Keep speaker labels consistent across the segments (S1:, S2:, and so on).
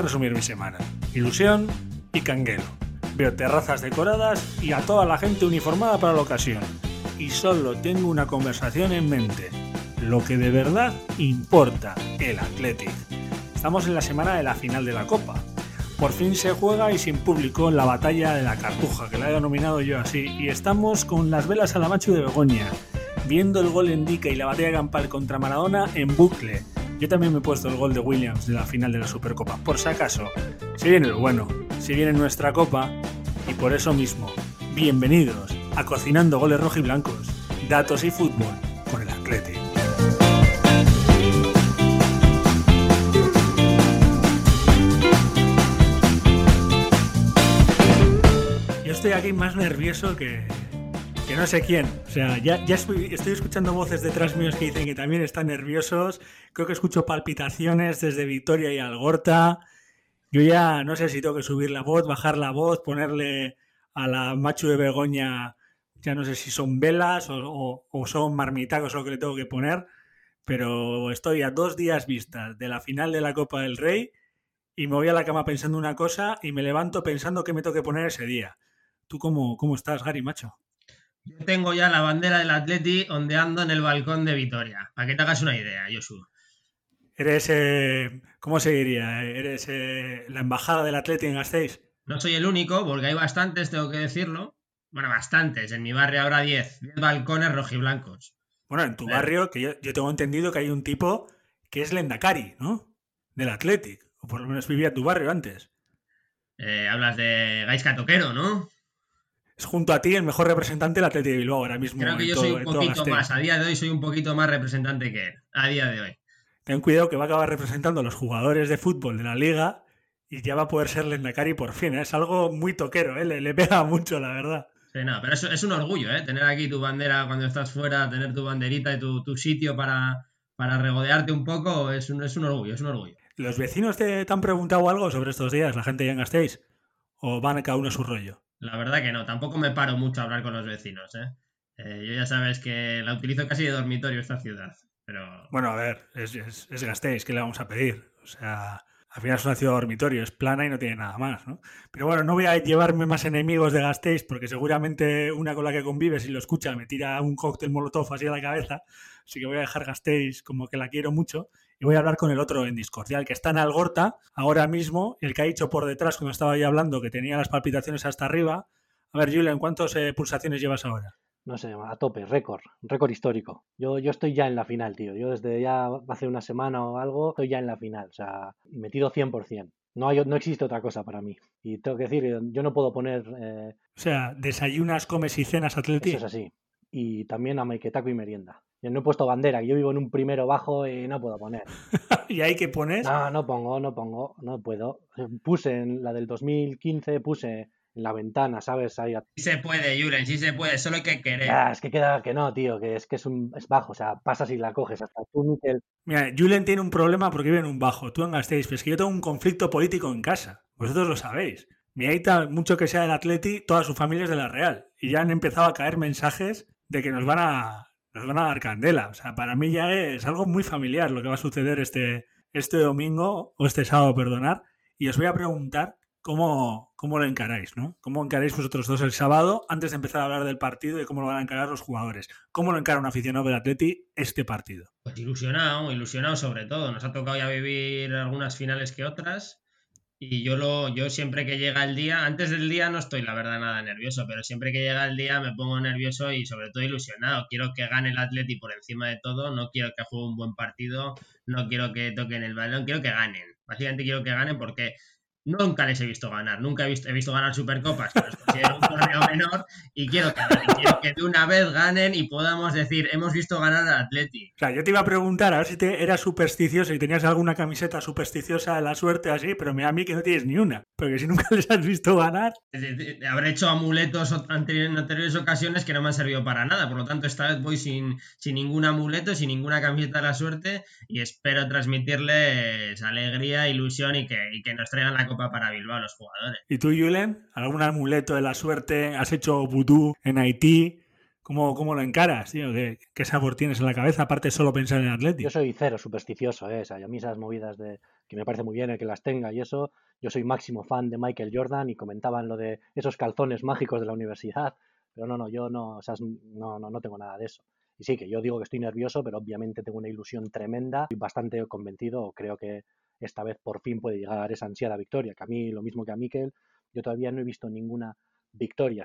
S1: a resumir mi semana. Ilusión y canguelo. Veo terrazas decoradas y a toda la gente uniformada para la ocasión. Y solo tengo una conversación en mente. Lo que de verdad importa, el Athletic. Estamos en la semana de la final de la Copa. Por fin se juega y sin público la batalla de la Cartuja, que la he denominado yo así, y estamos con las velas a la macho de Begoña, viendo el gol en Dica y la batalla campal contra Maradona en bucle. Yo también me he puesto el gol de Williams de la final de la Supercopa, por si acaso. Si viene lo bueno, si viene nuestra copa, y por eso mismo, bienvenidos a Cocinando Goles Rojo y Blancos, Datos y Fútbol con el Atlético. estoy aquí más nervioso que, que no sé quién. O sea, ya, estoy, escuchando voces detrás míos que dicen que también están nerviosos. Creo que escucho palpitaciones desde Victoria y Algorta. Yo ya no sé si tengo que subir la voz, bajar la voz, ponerle a la macho de Begoña, ya no sé si son velas o, o son marmitacos lo que le tengo que poner, pero estoy a dos días vistas de la final de la Copa del Rey y me voy a la cama pensando una cosa y me levanto pensando qué me tengo que poner ese día. ¿Tú cómo, cómo estás, Gary, macho?
S2: Yo tengo ya la bandera del Atleti ondeando en el balcón de Vitoria. Para que te hagas una idea, Josu.
S1: Eres, eh, ¿cómo se diría? ¿Eres eh, la embajada del Atleti en Gasteiz?
S2: No soy el único, porque hay bastantes, tengo que decirlo. Bueno, bastantes. En mi barrio ahora 10. 10 balcones rojiblancos.
S1: Bueno, en tu barrio, que yo, tengo entendido que hay un tipo que es Lendakari, ¿no? Del Athletic. O por lo menos vivía en tu barrio antes.
S2: Eh, hablas de Gaisca Toquero, ¿no?
S1: Es junto a ti el mejor representante del Atlético de Bilbao ahora mismo.
S2: Creo que yo soy un poquito más, a día de hoy soy un poquito más representante que él, a día de hoy.
S1: Ten cuidado que va a acabar representando a los jugadores de fútbol de la liga y ya va a poder ser Lendakari por fin. ¿eh? Es algo muy toquero, ¿eh? le, pega mucho, la verdad.
S2: Sí, no, pero es, un orgullo, ¿eh? Tener aquí tu bandera cuando estás fuera, tener tu banderita y tu, sitio para, para regodearte un poco, es un, es un orgullo, es un orgullo.
S1: ¿Los vecinos te, han preguntado algo sobre estos días, la gente ya en Gasteiz? ¿O van cada uno a su rollo?
S2: La verdad que no, tampoco me paro mucho a hablar con los vecinos, ¿eh? ¿eh? yo ya sabes que la utilizo casi de dormitorio esta ciudad, pero...
S1: Bueno, a ver, es, es, es ¿qué le vamos a pedir? O sea, al final es una ciudad de dormitorio, es plana y no tiene nada más, ¿no? Pero bueno, no voy a llevarme más enemigos de Gasteiz porque seguramente una con la que convive, si lo escucha, me tira un cóctel molotov así a la cabeza. Así que voy a dejar Gasteiz como que la quiero mucho y voy a hablar con el otro en Discord, el que está en Algorta ahora mismo, el que ha dicho por detrás cuando estaba ahí hablando que tenía las palpitaciones hasta arriba. A ver, Julian, ¿cuántas eh, pulsaciones llevas ahora?
S3: No sé, a tope, récord, récord histórico. Yo, yo estoy ya en la final, tío. Yo desde ya hace una semana o algo estoy ya en la final, o sea, metido 100%. No, hay, no existe otra cosa para mí. Y tengo que decir, yo no puedo poner... Eh,
S1: o sea, desayunas, comes y cenas atletismo.
S3: Eso es así. Y también a maiketaco y merienda. Yo no he puesto bandera, yo vivo en un primero bajo y no puedo poner.
S1: ¿Y ahí qué pones?
S3: No, no pongo, no pongo, no puedo. Puse en la del 2015, puse en la ventana, ¿sabes? Ahí...
S2: Sí se puede, Julen, sí se puede, solo hay que querer.
S3: es que queda que no, tío, que es que es, un, es bajo, o sea, pasas y la coges hasta tú, Miquel.
S1: Mira, Julen tiene un problema porque vive en un bajo, tú en Gasteiz, pero es que yo tengo un conflicto político en casa, vosotros lo sabéis. Mi Aita, mucho que sea del Atleti, toda su familia es de la Real. Y ya han empezado a caer mensajes de que nos van a, nos van a dar candela. O sea, para mí ya es algo muy familiar lo que va a suceder este, este domingo, o este sábado, perdonar. Y os voy a preguntar cómo, cómo lo encaráis, ¿no? ¿Cómo encaráis vosotros dos el sábado antes de empezar a hablar del partido y cómo lo van a encarar los jugadores? ¿Cómo lo encara un aficionado del Atleti este partido?
S2: Pues ilusionado, ilusionado sobre todo. Nos ha tocado ya vivir algunas finales que otras. Y yo lo, yo siempre que llega el día, antes del día no estoy la verdad nada nervioso, pero siempre que llega el día me pongo nervioso y sobre todo ilusionado. Quiero que gane el Atleti por encima de todo, no quiero que juegue un buen partido, no quiero que toquen el balón, quiero que ganen. Básicamente quiero que ganen porque Nunca les he visto ganar, nunca he visto, he visto ganar Supercopas, pero es un torneo menor y quiero que, quiero que de una vez ganen y podamos decir, hemos visto ganar al Atleti.
S1: O sea, yo te iba a preguntar a ver si te eras supersticioso y tenías alguna camiseta supersticiosa de la suerte así, pero me a mí que no tienes ni una, porque si nunca les has visto ganar.
S2: Habré hecho amuletos en anteriores ocasiones que no me han servido para nada, por lo tanto esta vez voy sin, sin ningún amuleto, sin ninguna camiseta de la suerte y espero transmitirles alegría, ilusión y que, y que nos traigan la copa para Bilbao a los jugadores.
S1: ¿Y tú, Julen? ¿Algún amuleto de la suerte? ¿Has hecho vudú en Haití? ¿Cómo, cómo lo encaras, tío? ¿Qué, ¿Qué, sabor tienes en la cabeza, aparte solo pensar en Atlético?
S3: Yo soy cero supersticioso, ¿eh? O sea, y a mí esas movidas de que me parece muy bien el que las tenga y eso, yo soy máximo fan de Michael Jordan y comentaban lo de esos calzones mágicos de la universidad, pero no, no, yo no, o sea, no, no, no tengo nada de eso. Y sí, que yo digo que estoy nervioso, pero obviamente tengo una ilusión tremenda y bastante convencido, creo que esta vez por fin puede llegar esa ansiada victoria, que a mí, lo mismo que a Mikel, yo todavía no he visto ninguna victoria,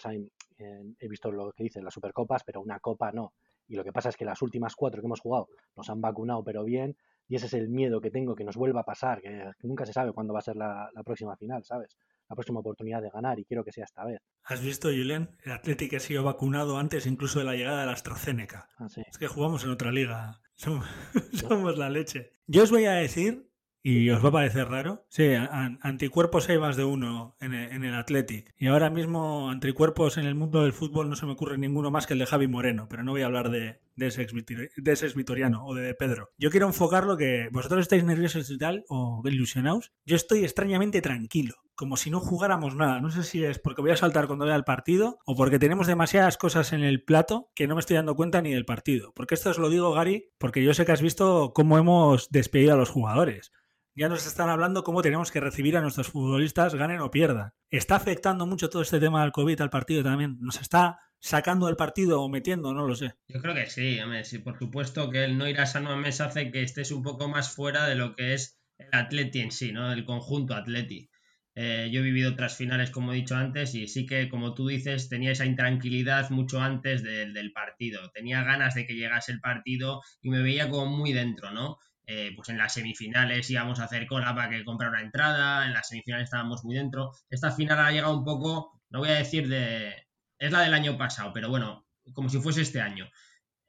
S3: he visto lo que dicen las supercopas, pero una copa no. Y lo que pasa es que las últimas cuatro que hemos jugado nos han vacunado, pero bien, y ese es el miedo que tengo que nos vuelva a pasar, que, nunca se sabe cuándo va a ser la, próxima final, ¿sabes? La próxima oportunidad de ganar y quiero que sea esta vez.
S1: ¿Has visto, Julen? El Atlético ha sido vacunado antes incluso de la llegada de la AstraZeneca.
S3: Ah, sí.
S1: Es que jugamos en otra liga. Somos, somos la leche. Yo os voy a decir y os va a parecer raro. Sí, anticuerpos hay más de uno en el, en Athletic. Y ahora mismo anticuerpos en el mundo del fútbol no se me ocurre ninguno más que el de Javi Moreno, pero no voy a hablar de, ese, ex, vitoriano o de, Pedro. Yo quiero enfocar lo que vosotros estáis nerviosos y tal, o ilusionados. Yo estoy extrañamente tranquilo como si no jugáramos nada. No sé si es porque voy a saltar cuando vea el partido o porque tenemos demasiadas cosas en el plato que no me estoy dando cuenta ni del partido. Porque esto os lo digo, Gary, porque yo sé que has visto cómo hemos despedido a los jugadores ya nos están hablando cómo tenemos que recibir a nuestros futbolistas, ganen o pierdan. ¿Está afectando mucho todo este tema del COVID al partido también? ¿Nos está sacando del partido o metiendo? No lo sé.
S2: Yo creo que sí, sí por supuesto que el no ir a San Mamés hace que estés un poco más fuera de lo que es el Atleti en sí, ¿no? El conjunto Atleti. Eh, yo he vivido otras finales, como he dicho antes, y sí que, como tú dices, tenía esa intranquilidad mucho antes del partido. Tenía ganas de que llegase el partido y me veía como muy dentro, ¿no? Eh, pues en las semifinales íbamos a hacer cola para que comprar una entrada, en las semifinales estábamos muy dentro. Esta final ha llegado un poco, no voy a decir de... Es la del año pasado, pero bueno, como si fuese este año.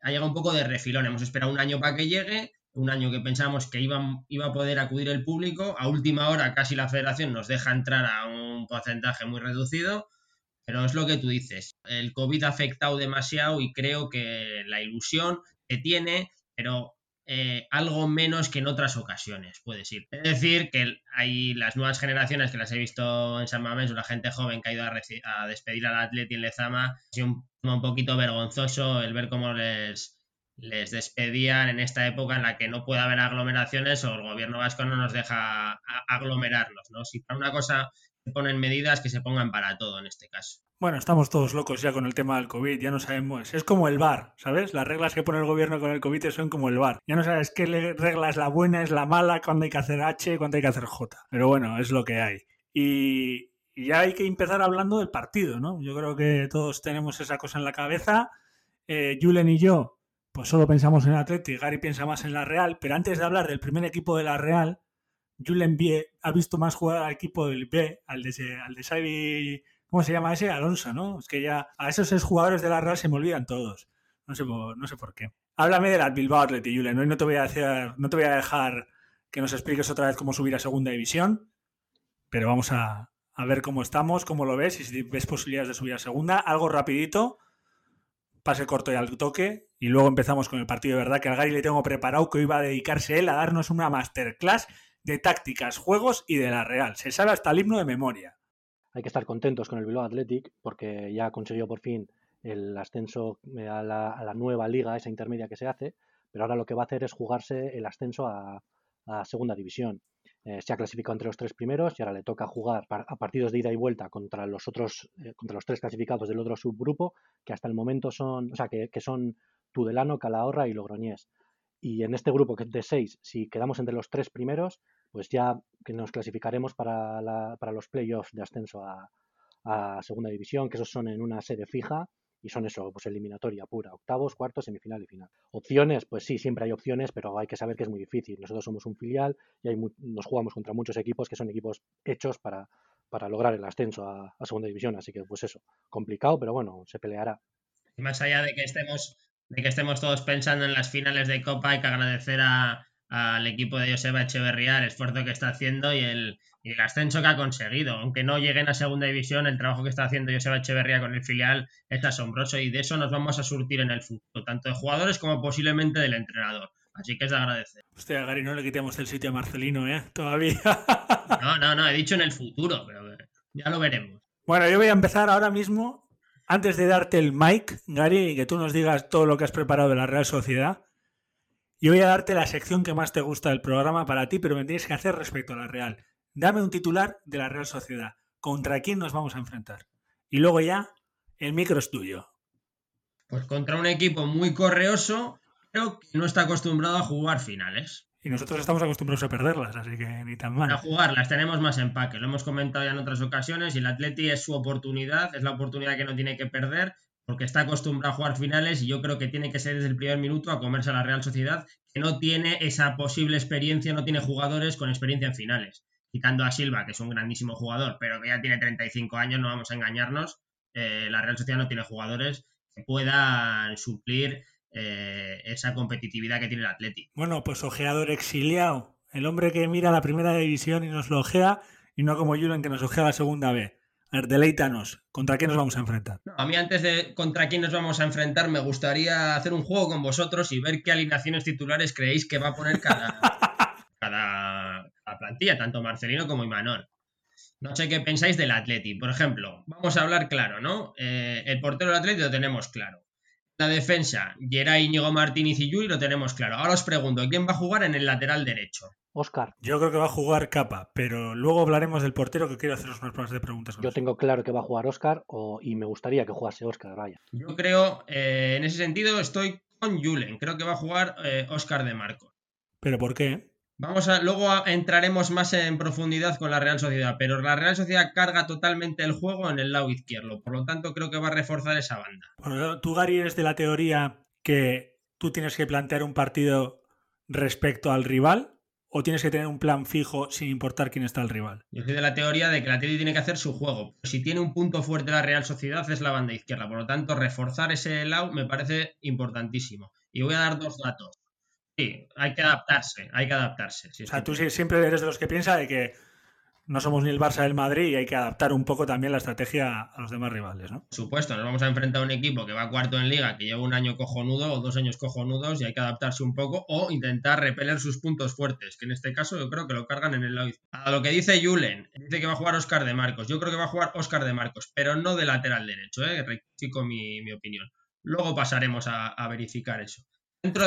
S2: Ha llegado un poco de refilón, hemos esperado un año para que llegue, un año que pensamos que iba, iba a poder acudir el público, a última hora casi la federación nos deja entrar a un porcentaje muy reducido, pero es lo que tú dices, el COVID ha afectado demasiado y creo que la ilusión que tiene, pero eh, algo menos que en otras ocasiones, puede ser. Es decir, que hay las nuevas generaciones que las he visto en San Mamés, la gente joven que ha ido a, despedir al Atleti en Lezama, ha sido un, un, poquito vergonzoso el ver cómo les, les despedían en esta época en la que no puede haber aglomeraciones o el gobierno vasco no nos deja aglomerarlos, ¿no? Si para una cosa ponen medidas, que se pongan para todo en este caso.
S1: Bueno, estamos todos locos ya con el tema del COVID, ya no sabemos. Es como el bar, ¿sabes? Las reglas que pone el gobierno con el COVID son como el bar. Ya no sabes qué regla es la buena, es la mala, cuándo hay que hacer H, cuándo hay que hacer J. Pero bueno, es lo que hay. Y, ya hay que empezar hablando del partido, ¿no? Yo creo que todos tenemos esa cosa en la cabeza. Eh, Julen y yo, pues solo pensamos en Atleti, Gary piensa más en la Real, pero antes de hablar del primer equipo de la Real, Julen B ha visto más jugar al equipo del B, al de, al de ¿Cómo se llama ese? Alonso, ¿no? Es que ya a esos jugadores de la Real se me olvidan todos. No sé, no sé por qué. Háblame de la Bilbao Athletic, Julen. Hoy no te voy a hacer, no te voy a dejar que nos expliques otra vez cómo subir a segunda división, pero vamos a, ver cómo estamos, cómo lo ves y si ves posibilidades de subir a segunda. Algo rapidito, pase corto y al toque, y luego empezamos con el partido de verdad que al Gary le tengo preparado que iba a dedicarse él a darnos una masterclass de tácticas, juegos y de la Real. Se sabe hasta el himno de memoria
S3: hay que estar contentos con el Bilbao Athletic porque ya ha conseguido por fin el ascenso eh, a la, nueva liga, esa intermedia que se hace, pero ahora lo que va a hacer es jugarse el ascenso a, segunda división. Eh, se ha clasificado entre los tres primeros y ahora le toca jugar a partidos de ida y vuelta contra los otros, eh, contra los tres clasificados del otro subgrupo, que hasta el momento son, o sea, que, que son Tudelano, Calahorra y Logroñés. Y en este grupo que es de seis, si quedamos entre los tres primeros, pues ya nos clasificaremos para, los playoffs de ascenso a, segunda división, que esos son en una sede fija y son eso, pues eliminatoria pura, octavos, cuartos, semifinal y final. Opciones, pues sí, siempre hay opciones, pero hay que saber que es muy difícil. Nosotros somos un filial y hay, nos jugamos contra muchos equipos que son equipos hechos para, para lograr el ascenso a, a, segunda división, así que pues eso, complicado, pero bueno, se peleará.
S2: Y más allá de que estemos, de que estemos todos pensando en las finales de Copa, hay que agradecer a, al equipo de Joseba Echeverría el esfuerzo que está haciendo y el, el, ascenso que ha conseguido. Aunque no lleguen a segunda división, el trabajo que está haciendo Joseba Echeverría con el filial es asombroso y de eso nos vamos a surtir en el futuro, tanto de jugadores como posiblemente del entrenador. Así que es de agradecer.
S1: Hostia, Gary, no le quitemos el sitio a Marcelino, ¿eh? Todavía.
S2: No, no, no, he dicho en el futuro, pero ya lo veremos.
S1: Bueno, yo voy a empezar ahora mismo antes de darte el mic, Gary, y que tú nos digas todo lo que has preparado de la Real Sociedad, yo voy a darte la sección que más te gusta del programa para ti, pero me tienes que hacer respecto a la Real. Dame un titular de la Real Sociedad. ¿Contra quién nos vamos a enfrentar? Y luego ya, el micro es tuyo.
S2: Pues contra un equipo muy correoso, pero que no está acostumbrado a jugar finales.
S1: Y nosotros estamos acostumbrados a perderlas, así que ni tan mal.
S2: A jugarlas tenemos más empaque, lo hemos comentado ya en otras ocasiones y el Atleti es su oportunidad, es la oportunidad que no tiene que perder porque está acostumbrado a jugar finales y yo creo que tiene que ser desde el primer minuto a comerse a la Real Sociedad, que no tiene esa posible experiencia, no tiene jugadores con experiencia en finales. Quitando a Silva, que es un grandísimo jugador, pero que ya tiene 35 años, no vamos a engañarnos, eh, la Real Sociedad no tiene jugadores que puedan suplir eh, esa competitividad que tiene el Atleti.
S1: Bueno, pues ojeador exiliado, el hombre que mira la primera división y nos lo ojea, y no como Julen que nos ojea la segunda vez. A ver, deleítanos, ¿contra quién nos vamos a enfrentar?
S2: a mí antes de contra quién nos vamos a enfrentar, me gustaría hacer un juego con vosotros y ver qué alineaciones titulares creéis que va a poner cada, cada, plantilla, tanto Marcelino como Imanol. No sé qué pensáis del Atleti. Por ejemplo, vamos a hablar claro, ¿no? Eh, el portero del Atleti lo tenemos claro. La defensa, Geray, Íñigo Martínez y Yui lo tenemos claro. Ahora os pregunto, ¿quién va a jugar en el lateral derecho?
S3: Oscar.
S1: Yo creo que va a jugar Capa, pero luego hablaremos del portero que quiero haceros unas pruebas de preguntas.
S3: Yo tengo claro que va a jugar Oscar y me gustaría que jugase Oscar, vaya.
S2: Yo creo, eh, en ese sentido, estoy con Julen. Creo que va a jugar eh, Oscar de Marco.
S1: ¿Pero por qué?
S2: Vamos a, luego entraremos más en profundidad con la Real Sociedad, pero la Real Sociedad carga totalmente el juego en el lado izquierdo, por lo tanto creo que va a reforzar esa banda.
S1: Bueno, tú, Gary, eres de la teoría que tú tienes que plantear un partido respecto al rival o tienes que tener un plan fijo sin importar quién está el rival.
S2: Yo soy de la teoría de que la Atleti tiene que hacer su juego. Si tiene un punto fuerte la Real Sociedad es la banda izquierda, por lo tanto reforzar ese lado me parece importantísimo. Y voy a dar dos datos. Sí, hay que adaptarse, hay que adaptarse.
S1: o sea, tú siempre eres de los que piensa de que no somos ni el Barça del Madrid y hay que adaptar un poco también la estrategia a los demás rivales, ¿no?
S2: Por supuesto, nos vamos a enfrentar a un equipo que va cuarto en liga, que lleva un año cojonudo o dos años cojonudos y hay que adaptarse un poco o intentar repeler sus puntos fuertes, que en este caso yo creo que lo cargan en el lado A lo que dice Julen, dice que va a jugar Oscar de Marcos. Yo creo que va a jugar Oscar de Marcos, pero no de lateral derecho, ¿eh? Rectifico mi, mi opinión. Luego pasaremos a verificar eso.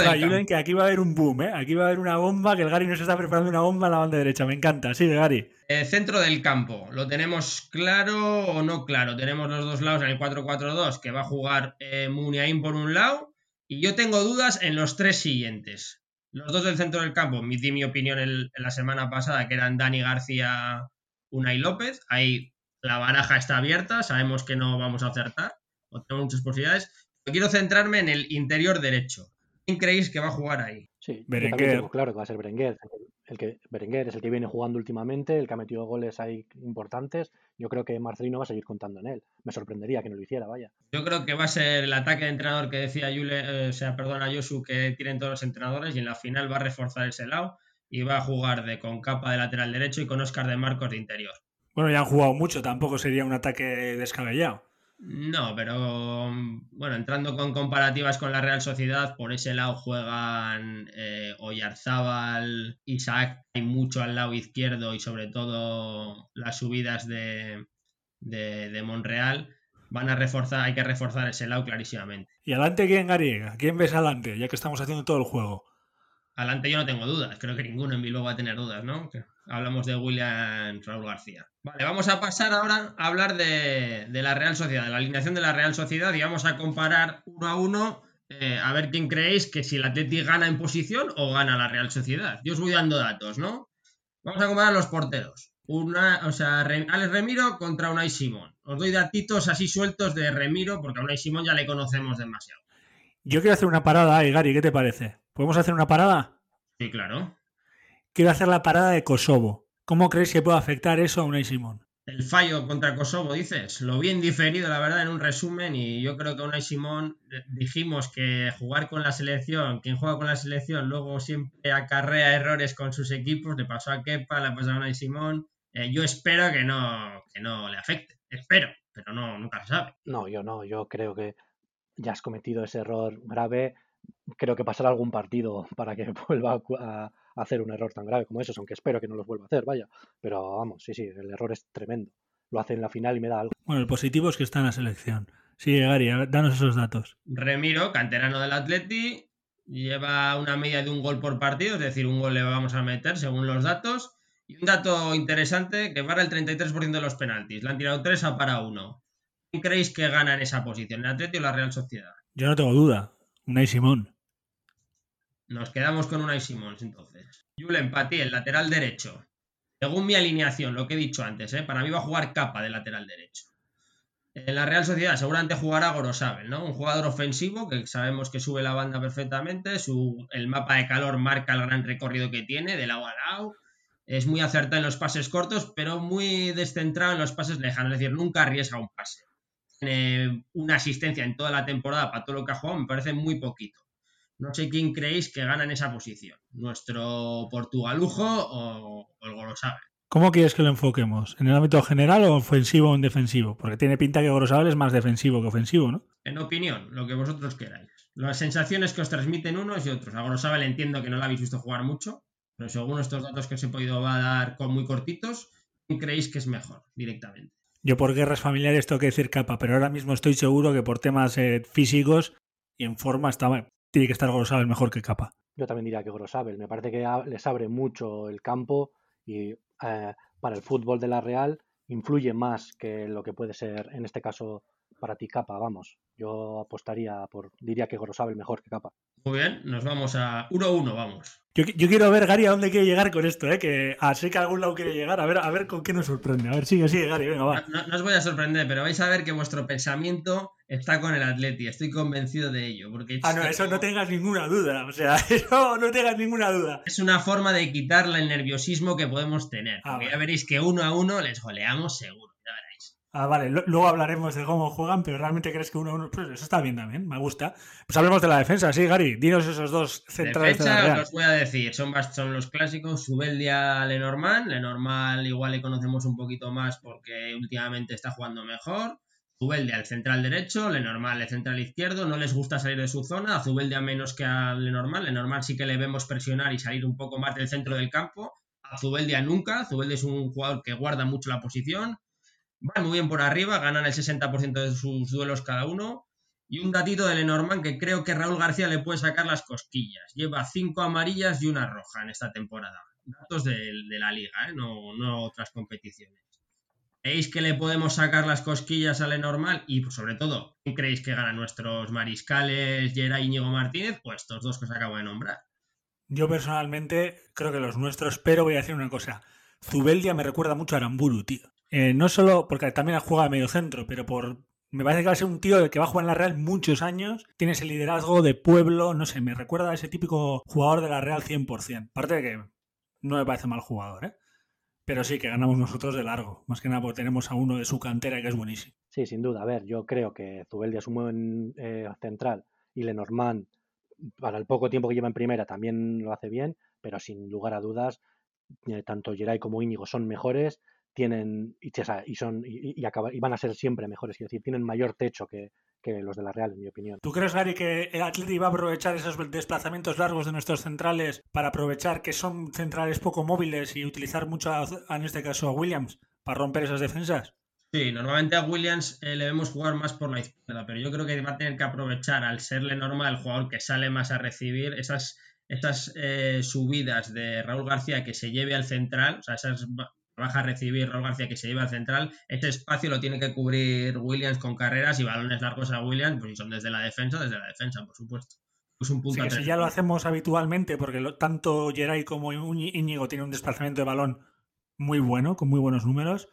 S1: Ayuden que aquí va a haber un boom, ¿eh? Aquí va a haber una bomba, que el Gary nos está preparando una bomba en la banda derecha. Me encanta. Sí, Gary.
S2: Eh, centro del campo. ¿Lo tenemos claro o no claro? Tenemos los dos lados en el 4-4-2, que va a jugar eh, Muniain por un lado. Y yo tengo dudas en los tres siguientes. Los dos del centro del campo, mi, di mi opinión en, la semana pasada, que eran Dani García, Unai López. Ahí la baraja está abierta, sabemos que no vamos a acertar, o tengo muchas posibilidades. quiero centrarme en el interior derecho. ¿Quién creéis que va a jugar ahí?
S3: Sí, Berenguer. claro que va a ser Berenguer. El que, Berenguer es el que viene jugando últimamente, el que ha metido goles ahí importantes. Yo creo que Marcelino va a seguir contando en él. Me sorprendería que no lo hiciera, vaya.
S2: Yo creo que va a ser el ataque de entrenador que decía Yule, eh, o sea, perdona, Josu, que tienen todos los entrenadores y en la final va a reforzar ese lado y va a jugar de con capa de lateral derecho y con Oscar de Marcos de interior.
S1: Bueno, ya han jugado mucho, tampoco sería un ataque descabellado.
S2: No, pero bueno, entrando con comparativas con la Real Sociedad, por ese lado juegan eh, Oyarzábal, Isaac, hay mucho al lado izquierdo y sobre todo las subidas de, de, Monreal. Van a reforzar, hay que reforzar ese lado clarísimamente.
S1: ¿Y adelante quién, Gary? ¿Quién ves adelante? Ya que estamos haciendo todo el juego.
S2: Adelante yo no tengo dudas, creo que ninguno en Bilbao va a tener dudas, ¿no? Hablamos de William Raúl García. Vale, vamos a pasar ahora a hablar de, la Real Sociedad, de la alineación de la Real Sociedad y vamos a comparar uno a uno eh, a ver quién creéis que si el Atleti gana en posición o gana la Real Sociedad. Yo os voy dando datos, ¿no? Vamos a comparar los porteros. Una, o sea, Alex Remiro contra Unai Simón. Os doy datitos así sueltos de Remiro porque a Unai Simón ya le conocemos demasiado.
S1: Yo quiero hacer una parada, eh, Gary, ¿qué te parece? ¿Podemos hacer una parada?
S2: Sí, claro.
S1: Quiero hacer la parada de Kosovo. ¿Cómo crees que puede afectar eso a Unai Simón?
S2: El fallo contra Kosovo, dices. Lo bien diferido, la verdad, en un resumen. Y yo creo que Unai Simón dijimos que jugar con la selección, quien juega con la selección, luego siempre acarrea errores con sus equipos. Le pasó a Kepa, le pasó a Unai Simón. Eh, yo espero que no, que no le afecte. Espero, pero no, nunca se sabe.
S3: No, yo no. Yo creo que ya has cometido ese error grave, creo que pasará algún partido para que vuelva a, hacer un error tan grave como esos, aunque espero que no los vuelva a hacer, vaya. Pero vamos, sí, sí, el error es tremendo. Lo hace en la final y me da algo.
S1: Bueno, el positivo es que está en la selección. Sí, Gary, danos esos datos.
S2: Remiro, canterano del Atleti, lleva una media de un gol por partido, es decir, un gol le vamos a meter según los datos. Y un dato interesante, que para el 33% de los penaltis. Le han tirado 3 a para 1. ¿Quién creéis que gana en esa posición, el Atleti o la Real Sociedad?
S1: Yo no tengo duda. Unai Simón.
S2: Nos quedamos con Unai Simón, entonces. Julen Pati, el lateral derecho. Según mi alineación, lo que he dicho antes, ¿eh? para mí va a jugar capa de lateral derecho. En la Real Sociedad seguramente jugará Gorosabel, ¿no? Un jugador ofensivo que sabemos que sube la banda perfectamente, su, el mapa de calor marca el gran recorrido que tiene de lado a lado, es muy acertado en los pases cortos, pero muy descentrado en los pases lejanos, es decir, nunca arriesga un pase. Tiene una asistencia en toda la temporada para todo lo que ha jugado, me parece muy poquito. No sé quién creéis que gana en esa posición, nuestro Portugalujo o, o el Gorosabel.
S1: ¿Cómo quieres que lo enfoquemos? ¿En el ámbito general o ofensivo o en defensivo? Porque tiene pinta que Gorosabel es más defensivo que ofensivo, ¿no?
S2: En opinión, lo que vosotros queráis. Las sensaciones que os transmiten unos y otros. A Gorosabel entiendo que no la habéis visto jugar mucho, pero según estos datos que os he podido dar con muy cortitos, ¿quién creéis que es mejor directamente?
S1: Yo por guerras familiares tengo que decir capa, pero ahora mismo estoy seguro que por temas eh, físicos y en forma está, tiene que estar Gorosabel mejor que capa.
S3: Yo también diría que Gorosabel. Me parece que les abre mucho el campo y eh, para el fútbol de la Real influye más que lo que puede ser, en este caso, para ti Capa, vamos. Yo apostaría por, diría que Gorosabel mejor que Capa.
S2: Muy bien, nos vamos a 1-1, vamos.
S1: Yo, yo, quiero ver, Gary, a dónde quiere llegar con esto, ¿eh? que así que a algún lado quiere llegar, a ver, a ver con qué nos sorprende. A ver, sigue, sigue, Gary, venga, va.
S2: No, no, os voy a sorprender, pero vais a ver que vuestro pensamiento está con el Atleti, estoy convencido de ello. Porque
S1: ah, no, eso no tengas ninguna duda, o sea, eso no tengas ninguna duda.
S2: Es una forma de quitarle el nerviosismo que podemos tener, ah, porque ya veréis que uno a uno les goleamos seguro.
S1: Ah, vale, luego hablaremos de cómo juegan, pero realmente crees que uno uno. Pues eso está bien también, me gusta. Pues hablemos de la defensa, sí, Gary. Dinos esos dos centrales.
S2: Defensa,
S1: de la Real.
S2: os voy a decir, son, son los clásicos: Subeldia, Lenormand. Lenormand, igual le conocemos un poquito más porque últimamente está jugando mejor. Zubeldia al central derecho, Lenormand al central izquierdo, no les gusta salir de su zona, a Zubeldia menos que a Lenormand, Lenormand sí que le vemos presionar y salir un poco más del centro del campo, a Zubeldia nunca, Zubeldia es un jugador que guarda mucho la posición, van muy bien por arriba, ganan el 60% de sus duelos cada uno, y un datito de Lenormand que creo que Raúl García le puede sacar las cosquillas, lleva cinco amarillas y una roja en esta temporada, datos de, la liga, ¿eh? no, no otras competiciones. ¿Creéis que le podemos sacar las cosquillas a Lenormand? Y pues, sobre todo, ¿quién creéis que ganan nuestros mariscales, Geray Íñigo Martínez? Pues estos dos que os acabo de nombrar.
S1: Yo personalmente creo que los nuestros, pero voy a decir una cosa. Zubeldia me recuerda mucho a Aramburu, tío. Eh, no solo porque también juega de medio centro, pero por. Me parece que va a ser un tío que va a jugar en la Real muchos años. Tiene ese liderazgo de pueblo, no sé, me recuerda a ese típico jugador de la Real 100%. Aparte de que no me parece mal jugador, ¿eh? Pero sí, que ganamos nosotros de largo. Más que nada porque tenemos a uno de su cantera que es buenísimo.
S3: Sí, sin duda. A ver, yo creo que Zubeldia es un buen eh, central y Lenormand, para el poco tiempo que lleva en primera, también lo hace bien, pero sin lugar a dudas, eh, tanto Geray como Íñigo son mejores, tienen y, y son y, y, acaba, y, van a ser siempre mejores, es decir, tienen mayor techo que, que los de la Real, en mi opinión.
S1: ¿Tú crees, Gary, que el Atleti va a aprovechar esos desplazamientos largos de nuestros centrales para aprovechar que son centrales poco móviles y utilizar mucho, a, en este caso, a Williams para romper esas defensas?
S2: Sí, normalmente a Williams eh, le vemos jugar más por la izquierda, pero yo creo que va a tener que aprovechar, al serle normal, el jugador que sale más a recibir, esas, esas eh, subidas de Raúl García que se lleve al central, o sea, esas baja a recibir Raúl García que se lleva al central, este espacio lo tiene que cubrir Williams con carreras y balones largos a Williams, pues si son desde la defensa, desde la defensa, por supuesto.
S1: Es un punto sí, si ya lo hacemos habitualmente, porque lo, tanto Geray como Íñigo tienen un desplazamiento de balón muy bueno, con muy buenos números,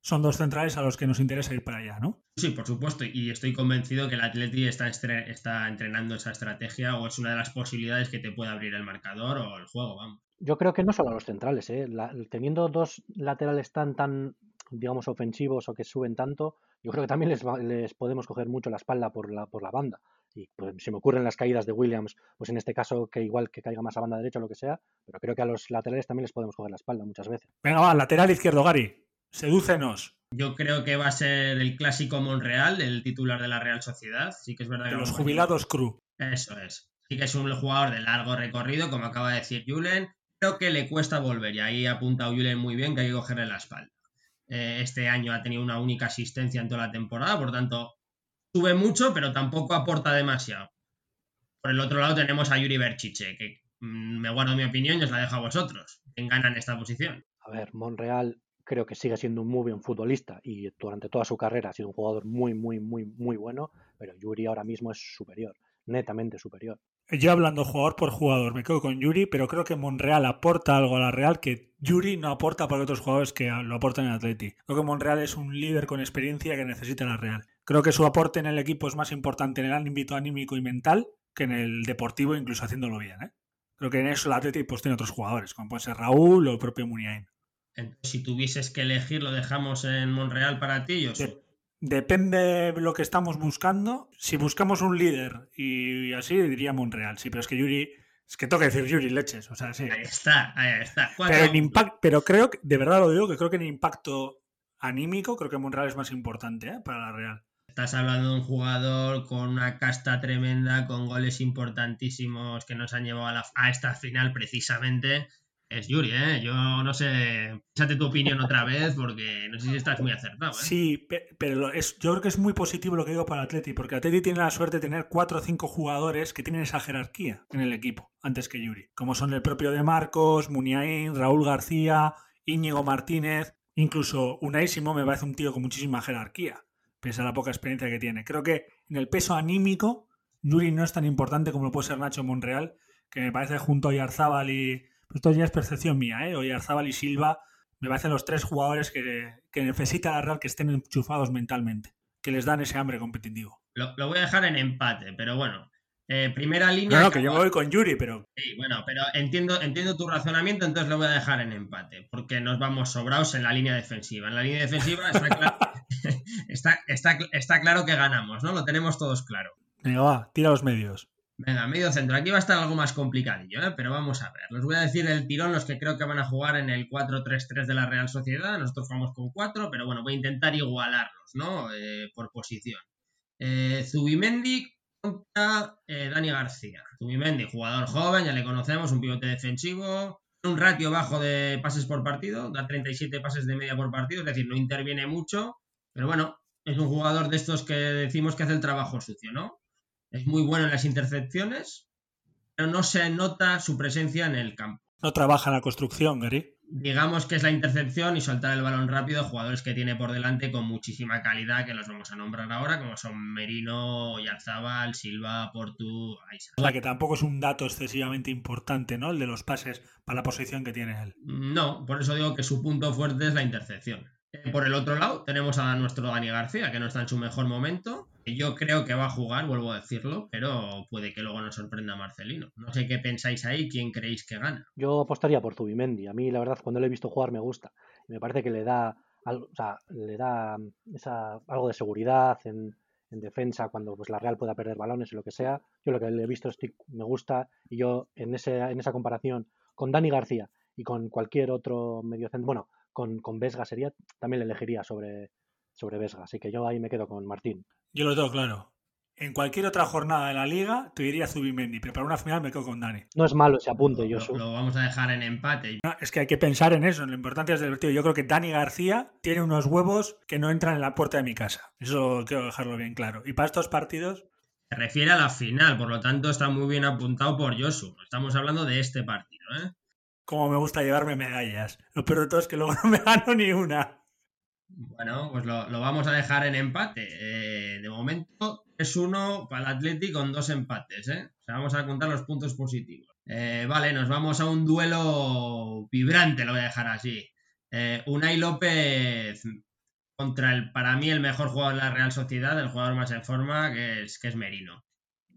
S1: son dos centrales a los que nos interesa ir para allá, ¿no?
S2: Sí, por supuesto, y estoy convencido que el Atleti está, está entrenando esa estrategia o es una de las posibilidades que te puede abrir el marcador o el juego, vamos
S3: yo creo que no solo a los centrales, ¿eh? La, teniendo dos laterales tan, tan, digamos, ofensivos o que suben tanto, yo creo que también les, les podemos coger mucho la espalda por la, por la banda. Y pues, se me ocurren las caídas de Williams, pues en este caso que igual que caiga más a banda derecha o lo que sea, pero creo que a los laterales también les podemos coger la espalda muchas veces.
S1: Venga, va, lateral izquierdo, Gary. Sedúcenos.
S2: Yo creo que va a ser el clásico Monreal, el titular de la Real Sociedad. Sí que es verdad
S1: de
S2: que
S1: los jubilados Cru.
S2: Eso es. Sí que es un jugador de largo recorrido, como acaba de decir Julen, creo que le cuesta volver y ahí apunta Julen muy bien que hay que cogerle la espalda. Eh, este año ha tenido una única asistencia en toda la temporada, por tanto, sube mucho, pero tampoco aporta demasiado. Por el otro lado tenemos a Yuri Berchiche, que mm, me guardo mi opinión y os la dejo a vosotros. ¿Quién gana en esta posición?
S3: A ver, Monreal creo que sigue siendo un muy buen futbolista y durante toda su carrera ha sido un jugador muy, muy, muy, muy bueno, pero Yuri ahora mismo es superior, netamente superior.
S1: Yo hablando jugador por jugador, me quedo con Yuri, pero creo que Monreal aporta algo a la Real que Yuri no aporta para otros jugadores que lo aportan en Atleti. Creo que Monreal es un líder con experiencia que necesita la Real. Creo que su aporte en el equipo es más importante en el ámbito anímico y mental que en el deportivo, incluso haciéndolo bien. ¿eh? Creo que en eso el Atleti pues, tiene otros jugadores, como puede ser Raúl o el propio Muniain.
S2: Entonces, si tuvieses que elegir, ¿lo dejamos en Monreal para ti, yo
S1: Depende de lo que estamos buscando. Si buscamos un líder y así, diría Monreal. Sí, pero es que Yuri. Es que toca decir Yuri Leches. O sea, sí.
S2: Ahí está, ahí está.
S1: Pero, en impact, pero creo que, de verdad lo digo, que creo que en impacto anímico, creo que Monreal es más importante ¿eh? para la Real.
S2: Estás hablando de un jugador con una casta tremenda, con goles importantísimos que nos han llevado a, a esta final precisamente es Yuri, ¿eh? Yo no sé, échate tu opinión otra vez porque no sé si estás muy acertado. ¿eh?
S1: Sí, pero es, yo creo que es muy positivo lo que digo para Atleti, porque Atleti tiene la suerte de tener cuatro o cinco jugadores que tienen esa jerarquía en el equipo, antes que Yuri, como son el propio de Marcos, Muniain, Raúl García, Íñigo Martínez, incluso Unai Simón me parece un tío con muchísima jerarquía, pese a la poca experiencia que tiene. Creo que en el peso anímico, Yuri no es tan importante como lo puede ser Nacho Monreal, que me parece junto a Yarzábal y esto ya es percepción mía, ¿eh? Hoy Arzabal y Silva me parecen los tres jugadores que, que necesita la Real que estén enchufados mentalmente, que les dan ese hambre competitivo.
S2: Lo, voy a dejar en empate, pero bueno. Eh, primera línea.
S1: No, que yo voy con Yuri, pero.
S2: Sí, bueno, pero entiendo, entiendo tu razonamiento, entonces lo voy a dejar en empate, porque nos vamos sobrados en la línea defensiva. En la línea defensiva está, claro, está, está, está claro que ganamos, ¿no? Lo tenemos todos claro.
S1: Venga, va, tira los medios.
S2: Venga, medio centro. Aquí va a estar algo más complicadillo, ¿eh? pero vamos a ver. Les voy a decir el tirón los que creo que van a jugar en el 4-3-3 de la Real Sociedad. Nosotros jugamos con 4, pero bueno, voy a intentar igualarlos, ¿no? Eh, por posición. Eh, Zubimendi contra eh, Dani García. Zubimendi, jugador joven, ya le conocemos, un pivote defensivo. Un ratio bajo de pases por partido, da 37 pases de media por partido, es decir, no interviene mucho, pero bueno, es un jugador de estos que decimos que hace el trabajo sucio, ¿no? Es muy bueno en las intercepciones, pero no se nota su presencia en el campo.
S1: No trabaja en la construcción, Gary.
S2: Digamos que es la intercepción y soltar el balón rápido, jugadores que tiene por delante con muchísima calidad, que los vamos a nombrar ahora, como son Merino, Yarzabal, Silva, Portu,
S1: Aisa. O sea, que tampoco es un dato excesivamente importante, ¿no? El de los pases para la posición que tiene él.
S2: No, por eso digo que su punto fuerte es la intercepción. Eh, por el otro lado, tenemos a nuestro Dani García, que no está en su mejor momento. Yo creo que va a jugar, vuelvo a decirlo, pero puede que luego nos sorprenda Marcelino. No sé qué pensáis ahí, quién creéis que gana.
S3: Yo apostaría por Zubimendi. A mí, la verdad, cuando lo he visto jugar me gusta. Me parece que le da, esa, algo de seguridad en, defensa cuando pues, la Real pueda perder balones o lo que sea. Yo lo que le he visto me gusta y yo en, ese, en esa comparación con Dani García y con cualquier otro medio centro, bueno, con, con Vesga sería, también le elegiría sobre, sobre Vesga. Así que yo ahí me quedo con Martín.
S1: Yo lo tengo claro. En cualquier otra jornada de la liga te diría Zubimendi, pero para una final me quedo con Dani.
S3: No es malo ese apunte, yo
S2: lo, lo vamos a dejar en empate.
S1: es que hay que pensar en eso, en lo importante es divertido. Yo creo que Dani García tiene unos huevos que no entran en la puerta de mi casa. Eso quiero dejarlo bien claro. Y para estos partidos...
S2: Se refiere a la final, por lo tanto está muy bien apuntado por Josu. Estamos hablando de este partido, ¿eh?
S1: Como me gusta llevarme medallas. Lo peor de todo es que luego no me gano ni una.
S2: Bueno, pues lo, vamos a dejar en empate. Eh, de momento es uno para el Atleti con dos empates. ¿eh? O sea, vamos a contar los puntos positivos. Eh, vale, nos vamos a un duelo vibrante, lo voy a dejar así. Unai López contra el, para mí, el mejor jugador de la Real Sociedad, el jugador más en forma, que es, que es Merino.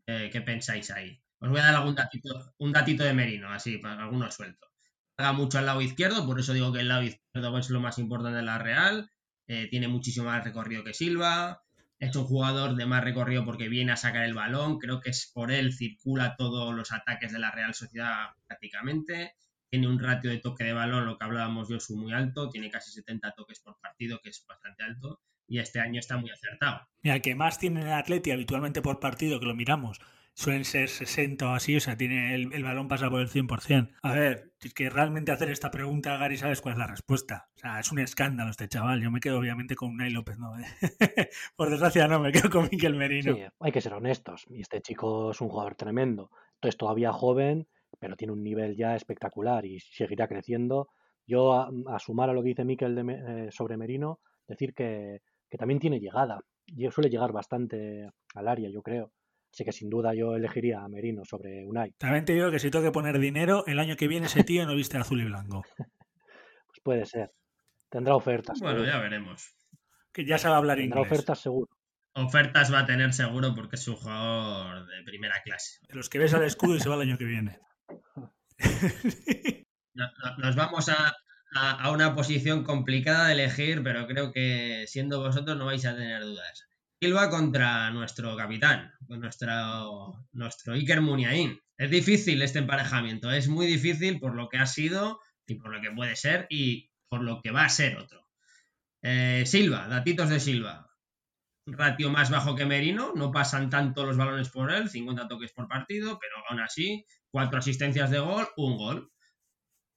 S2: ¿Qué pensáis ahí? Os voy a dar algún datito, un datito de Merino, así, para algunos sueltos. Haga mucho al lado izquierdo, por eso digo que el lado izquierdo es lo más importante de la Real. Eh, tiene muchísimo más recorrido que Silva, es un jugador de más recorrido porque viene a sacar el balón, creo que es por él circula todos los ataques de la Real Sociedad prácticamente, tiene un ratio de toque de balón, lo que hablábamos yo, muy alto, tiene casi 70 toques por partido, que es bastante alto, y este año está muy acertado.
S1: Mira, que más tiene el Atleti habitualmente por partido, que lo miramos, suelen ser 60 o así, o sea, tiene el, balón pasa por el 100%. A ver, es que realmente hacer esta pregunta, Gary, ¿sabes cuál es la respuesta? O sea, es un escándalo este chaval. Yo me quedo obviamente con Unai López, ¿no? por desgracia no, me quedo con Miquel Merino.
S3: Sí, hay que ser honestos. Y este chico es un jugador tremendo. Entonces, todavía joven, pero tiene un nivel ya espectacular y seguirá creciendo. Yo, a, sumar a lo que dice Miquel eh, sobre Merino, decir que, que también tiene llegada. Y suele llegar bastante al área, yo creo. Así que sin duda yo elegiría a Merino sobre Unai.
S1: También te digo que si tengo que poner dinero, el año que viene ese tío no viste azul y blanco.
S3: pues puede ser. Tendrá ofertas.
S2: Bueno, ya veremos.
S1: Que ya sabe hablar
S3: Tendrá ofertas seguro.
S2: Ofertas va a tener seguro porque es un jugador de primera clase.
S1: De los que ves al escudo y se va el año que viene.
S2: Nos vamos a, a, una posición complicada de elegir, pero creo que siendo vosotros no vais a tener dudas. Silva contra nuestro capitán, nuestro, nuestro Iker Muniain. Es difícil este emparejamiento, es muy difícil por lo que ha sido y por lo que puede ser y por lo que va a ser otro. Eh, Silva, datitos de Silva. Ratio más bajo que Merino, no pasan tanto los balones por él, 50 toques por partido, pero aún así, cuatro asistencias de gol, un gol.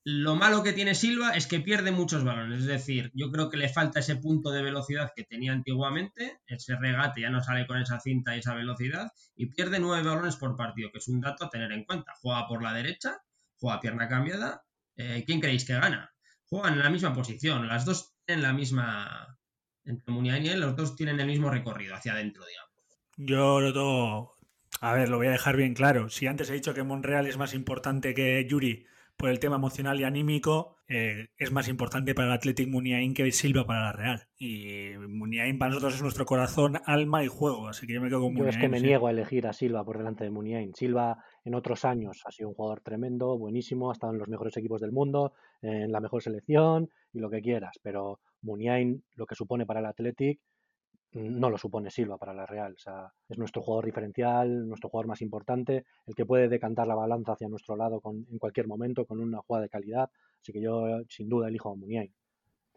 S2: Lo malo que tiene Silva es que pierde muchos balones, es decir, yo creo que le falta ese punto de velocidad que tenía antiguamente, ese regate ya no sale con esa cinta y esa velocidad, y pierde nueve balones por partido, que es un dato a tener en cuenta. Juega por la derecha, juega pierna cambiada. Eh, ¿Quién creéis que gana? Juegan en la misma posición, las dos tienen la misma. Entre Muniain y él, los dos tienen el mismo recorrido hacia adentro, digamos.
S1: Yo lo tengo. A ver, lo voy a dejar bien claro. Si antes he dicho que Monreal es más importante que Yuri por el tema emocional y anímico, eh, es más importante para el Athletic Muniain que Silva para la Real. Y Muniain para nosotros es nuestro corazón, alma y juego, así que yo me quedo con Muniain.
S3: Yo es que me niego a elegir a Silva por delante de Muniain. Silva en otros años ha sido un jugador tremendo, buenísimo, ha estado en los mejores equipos del mundo, en la mejor selección y lo que quieras, pero Muniain, lo que supone para el Athletic, no lo supone Silva para la Real. O sea, es nuestro jugador diferencial, nuestro jugador más importante, el que puede decantar la balanza hacia nuestro lado con, en cualquier momento con una jugada de calidad. Así que yo, sin duda, elijo a Muniain.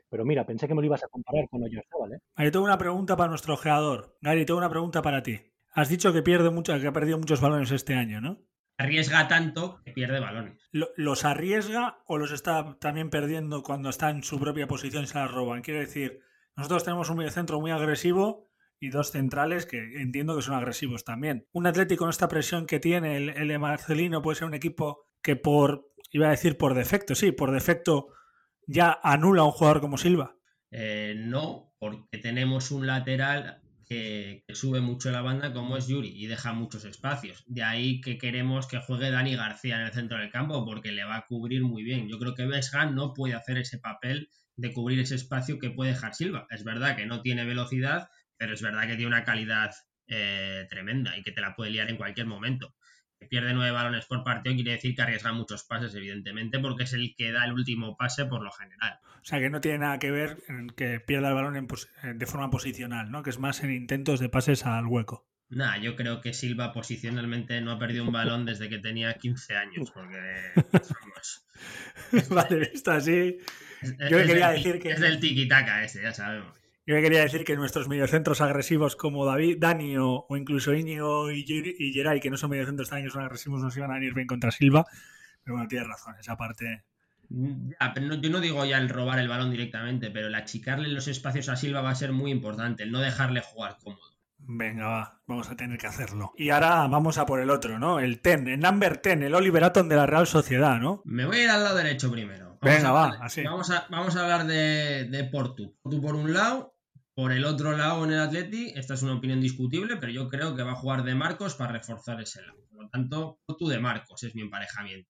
S3: Pero mira, pensé que me lo ibas a comparar con Oyarzabal, ¿eh?
S1: Ahí tengo una pregunta para nuestro ojeador. Gary, tengo una pregunta para ti. Has dicho que pierde mucho, que ha perdido muchos balones este año, ¿no?
S2: Arriesga tanto que pierde balones.
S1: ¿Los arriesga o los está también perdiendo cuando está en su propia posición y se la roban? Quiero decir, nosotros tenemos un mediocentro muy agresivo y dos centrales que entiendo que son agresivos también. Un Atlético con esta presión que tiene el, el Marcelino puede ser un equipo que por, iba a decir por defecto, sí, por defecto ya anula a un jugador como Silva.
S2: Eh, no, porque tenemos un lateral que, sube mucho la banda como es Yuri y deja muchos espacios. De ahí que queremos que juegue Dani García en el centro del campo porque le va a cubrir muy bien. Yo creo que Besgan no puede hacer ese papel de cubrir ese espacio que puede dejar Silva. Es verdad que no tiene velocidad, pero es verdad que tiene una calidad eh, tremenda y que te la puede liar en cualquier momento. Pierde nueve balones por partido quiere decir que arriesga muchos pases, evidentemente, porque es el que da el último pase por lo general.
S1: O sea, que no tiene nada que ver en que pierda el balón de forma posicional, ¿no? Que es más en intentos de pases al hueco.
S2: Nada, yo creo que Silva posicionalmente no ha perdido un balón desde que tenía 15 años, porque
S1: vale, visto así. Yo quería decir que.
S2: Es del tiki-taka ese, ya sabemos.
S1: Yo quería decir que nuestros mediocentros agresivos como David, Dani o, incluso Íñigo y, y Geray, que no son mediocentros tan son agresivos, nos iban a ir bien contra Silva. Pero bueno, tienes razón, esa parte.
S2: yo no digo ya el robar el balón directamente, pero el achicarle los espacios a Silva va a ser muy importante, el no dejarle jugar cómodo.
S1: Venga, va, vamos a tener que hacerlo. Y ahora vamos a por el otro, ¿no? El Ten, el number ten, el Oliver Atom de la Real Sociedad, ¿no?
S2: Me voy a ir al lado derecho primero.
S1: Venga, va, así.
S2: Vamos a, vamos a hablar de, de Portu. Portu por un lado, por el otro lado en el Atleti, esta es una opinión discutible, pero yo creo que va a jugar de Marcos para reforzar ese lado. Por lo tanto, Portu de Marcos es mi emparejamiento.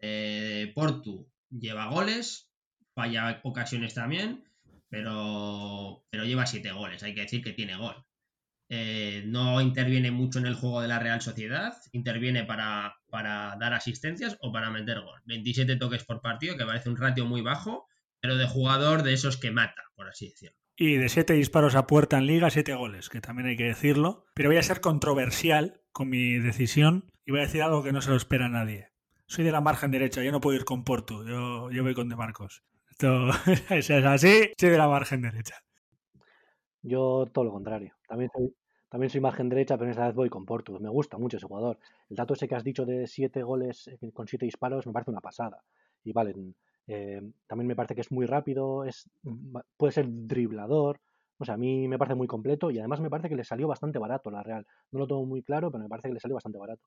S2: Eh, Portu lleva goles, falla ocasiones también, pero, pero lleva siete goles. Hay que decir que tiene gol. Eh, no interviene mucho en el juego de la Real Sociedad, interviene para, para, dar asistencias o para meter gol. 27 toques por partido, que parece un ratio muy bajo, pero de jugador de esos que mata, por así decirlo.
S1: Y de 7 disparos a puerta en liga, 7 goles, que también hay que decirlo. Pero voy a ser controversial con mi decisión y voy a decir algo que no se lo espera nadie. Soy de la margen derecha, yo no puedo ir con Porto, yo, yo voy con De Marcos. Esto es así, soy de la margen derecha.
S3: Yo todo lo contrario. También soy, también soy margen derecha, pero esta vez voy con Portu. Me gusta mucho ese jugador. El dato ese que has dicho de siete goles eh, con siete disparos me parece una pasada. Y vale, eh, también me parece que es muy rápido, es, puede ser driblador. O sea, a mí me parece muy completo y además me parece que le salió bastante barato la Real. No lo tengo muy claro, pero me parece que le salió bastante barato.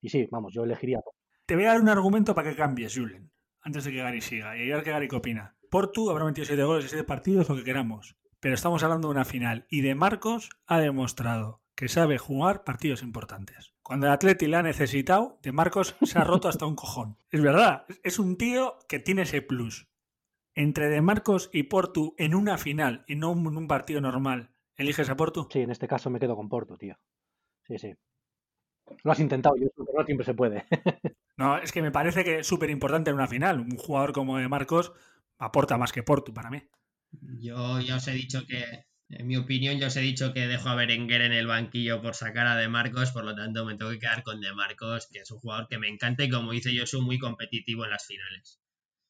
S3: Y sí, vamos, yo elegiría.
S1: Te voy a dar un argumento para que cambies, Julen, antes de que Gary siga. Y a ver que Gary opina. Portu habrá metido siete goles y siete partidos, lo que queramos. Pero estamos hablando de una final y de Marcos ha demostrado que sabe jugar partidos importantes. Cuando el Atleti le ha necesitado, de Marcos se ha roto hasta un cojón. Es verdad, es un tío que tiene ese plus. Entre De Marcos y Portu en una final y no en un partido normal, ¿eliges a Portu?
S3: Sí, en este caso me quedo con Portu, tío. Sí, sí. Lo has intentado, yo pero no siempre se puede.
S1: no, es que me parece que es súper importante en una final. Un jugador como De Marcos aporta más que Portu para mí.
S2: Yo ya os he dicho que, en mi opinión, ya os he dicho que dejo a Berenguer en el banquillo por sacar a De Marcos, por lo tanto me tengo que quedar con De Marcos, que es un jugador que me encanta y como dice yo, soy muy competitivo en las finales.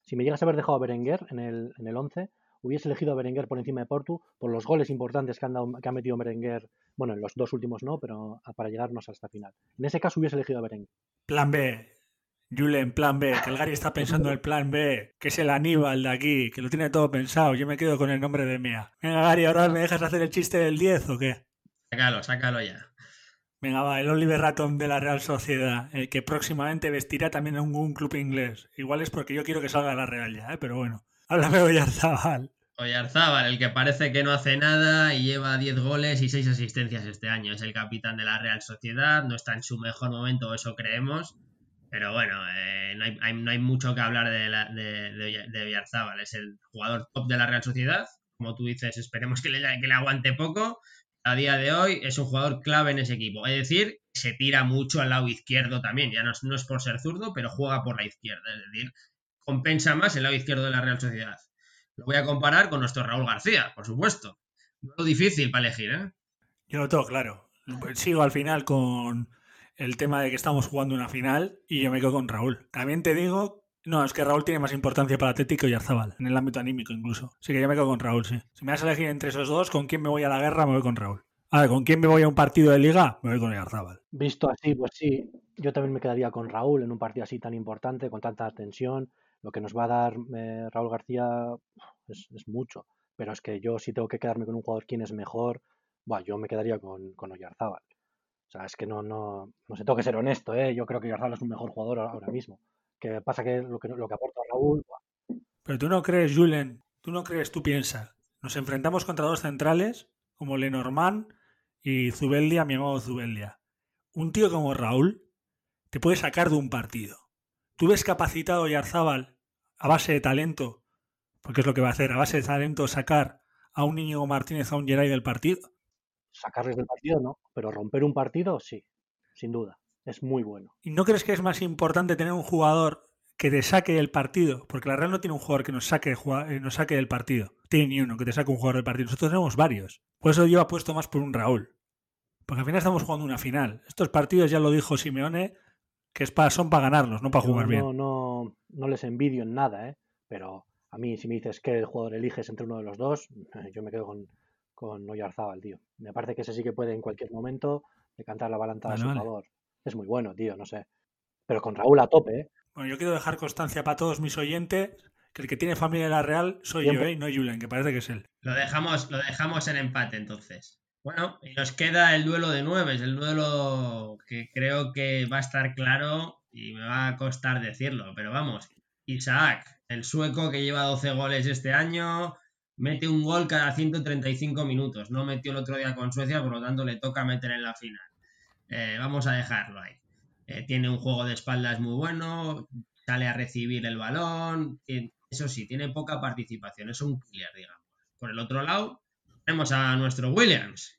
S3: Si me llegas a haber dejado a Berenguer en el, en el 11, hubiese elegido a Berenguer por encima de Portu por los goles importantes que, han dado, que ha metido Berenguer, bueno, en los dos últimos no, pero para llegarnos hasta final. En ese caso hubiese elegido a Berenguer.
S1: Plan B, Julen, plan B, que el Gary está pensando en el plan B, que es el Aníbal de aquí, que lo tiene todo pensado. Yo me quedo con el nombre de Mía. Venga, Gary, ¿ahora me dejas hacer el chiste del 10 o qué?
S2: Sácalo, sácalo ya.
S1: Venga, va, el Oliver Ratton de la Real Sociedad, el que próximamente vestirá también en un, club inglés. Igual es porque yo quiero que salga la Real ya, ¿eh? pero bueno. Háblame, Oyarzábal.
S2: Oyarzábal, el que parece que no hace nada y lleva 10 goles y 6 asistencias este año. Es el capitán de la Real Sociedad, no está en su mejor momento, eso creemos pero bueno, eh, no, hay, no, hay, mucho que hablar de, la, de, Es el jugador top de la Real Sociedad. Como tú dices, esperemos que le, que le aguante poco. A día de hoy es un jugador clave en ese equipo. Es decir, se tira mucho al lado izquierdo también. Ya no es, no es por ser zurdo, pero juega por la izquierda. Es decir, compensa más el lado izquierdo de la Real Sociedad. Lo voy a comparar con nuestro Raúl García, por supuesto. No difícil para elegir, ¿eh?
S1: Yo lo tengo claro. Sigo al final con, el tema de que estamos jugando una final y yo me quedo con Raúl. También te digo, no, es que Raúl tiene más importancia para Atlético y Arzabal, en el ámbito anímico incluso. Así que yo me quedo con Raúl, sí. Si me vas a elegir entre esos dos, ¿con quién me voy a la guerra? Me voy con Raúl. A ver, ¿con quién me voy a un partido de liga? Me voy con Arzabal.
S3: Visto así, pues sí, yo también me quedaría con Raúl en un partido así tan importante, con tanta tensión. Lo que nos va a dar eh, Raúl García es, mucho. Pero es que yo si tengo que quedarme con un jugador quién es mejor, bueno, yo me quedaría con, con Oyarzábal. O sea, es que no, no, no sé, tengo que ser honesto, ¿eh? Yo creo que Garzal es un mejor jugador ahora mismo. Que pasa que lo que, lo que aporta Raúl.
S1: Pero tú no crees, Julen, tú no crees, tú piensas. Nos enfrentamos contra dos centrales, como Lenormand y Zubeldia, mi amado Zubeldia. Un tío como Raúl te puede sacar de un partido. ¿Tú ves capacitado Yarzábal a base de talento? Porque es lo que va a hacer, a base de talento sacar a un niño Martínez, a un Geray del partido
S3: sacarles del partido no, pero romper un partido sí, sin duda. Es muy bueno.
S1: ¿Y no crees que es más importante tener un jugador que te saque del partido? Porque la Real no tiene un jugador que nos saque, eh, nos saque del partido. Tiene ni uno que te saque un jugador del partido. Nosotros tenemos varios. Por eso yo apuesto más por un Raúl. Porque al final estamos jugando una final. Estos partidos, ya lo dijo Simeone, que es para, son para ganarlos, no para jugar bien.
S3: No, no, no les envidio en nada, ¿eh? Pero a mí, si me dices que el jugador eliges entre uno de los dos, yo me quedo con, con Oyarzábal, tío. Me parece que ese sí que puede en cualquier momento decantar la balanza a su favor. Es muy bueno, tío, no sé. Pero con Raúl a tope, ¿eh?
S1: Bueno, yo quiero dejar constancia para todos mis oyentes que el que tiene familia en la Real soy yo, ¿eh? no Julian, que parece que es él.
S2: Lo dejamos, lo dejamos en empate entonces. Bueno, y nos queda el duelo de nueve, es el duelo que creo que va a estar claro y me va a costar decirlo, pero vamos, Isaac, el sueco que lleva 12 goles este año, mete un gol cada 135 minutos. No metió el otro día con Suecia, por lo tanto le toca meter en la final. Eh, vamos a dejarlo ahí. Eh, tiene un juego de espaldas muy bueno, sale a recibir el balón. eso sí, tiene poca participación, es un killer, digamos. Por el otro lado, tenemos a nuestro Williams.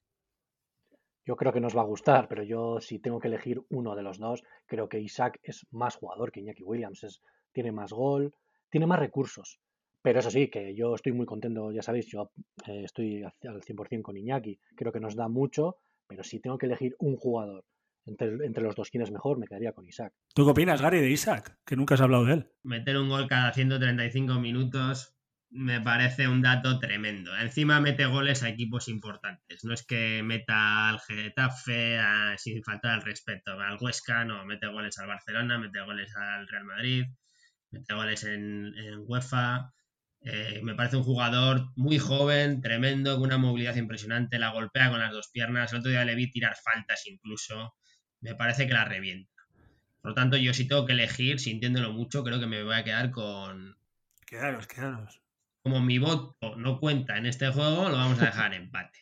S3: Yo creo que nos va a gustar, pero yo si tengo que elegir uno de los dos, creo que Isaac es más jugador que Iñaki Williams. Es, tiene más gol, tiene más recursos. Pero eso sí, que yo estoy muy contento, ya sabéis, yo eh, estoy al 100% con Iñaki, creo que nos da mucho, pero si tengo que elegir un jugador entre, los dos, ¿quién es mejor? Me quedaría con Isaac.
S1: ¿Tú qué opinas, Gary, de Isaac? Que nunca has hablado de él.
S2: Meter un gol cada 135 minutos me parece un dato tremendo. Encima mete goles a equipos importantes. No es que meta al Getafe sin faltar el respeto. Al Huesca, no, mete goles al Barcelona, mete goles al Real Madrid, mete goles en, UEFA. Eh, me parece un jugador muy joven, tremendo, con una movilidad impresionante. La golpea con las dos piernas. El otro día le vi tirar faltas incluso. Me parece que la revienta. Por lo tanto, yo si tengo que elegir, sintiéndolo mucho, creo que me voy a quedar con.
S1: Quedaros, quedaros
S2: como mi voto no cuenta en este juego, lo vamos a dejar en empate.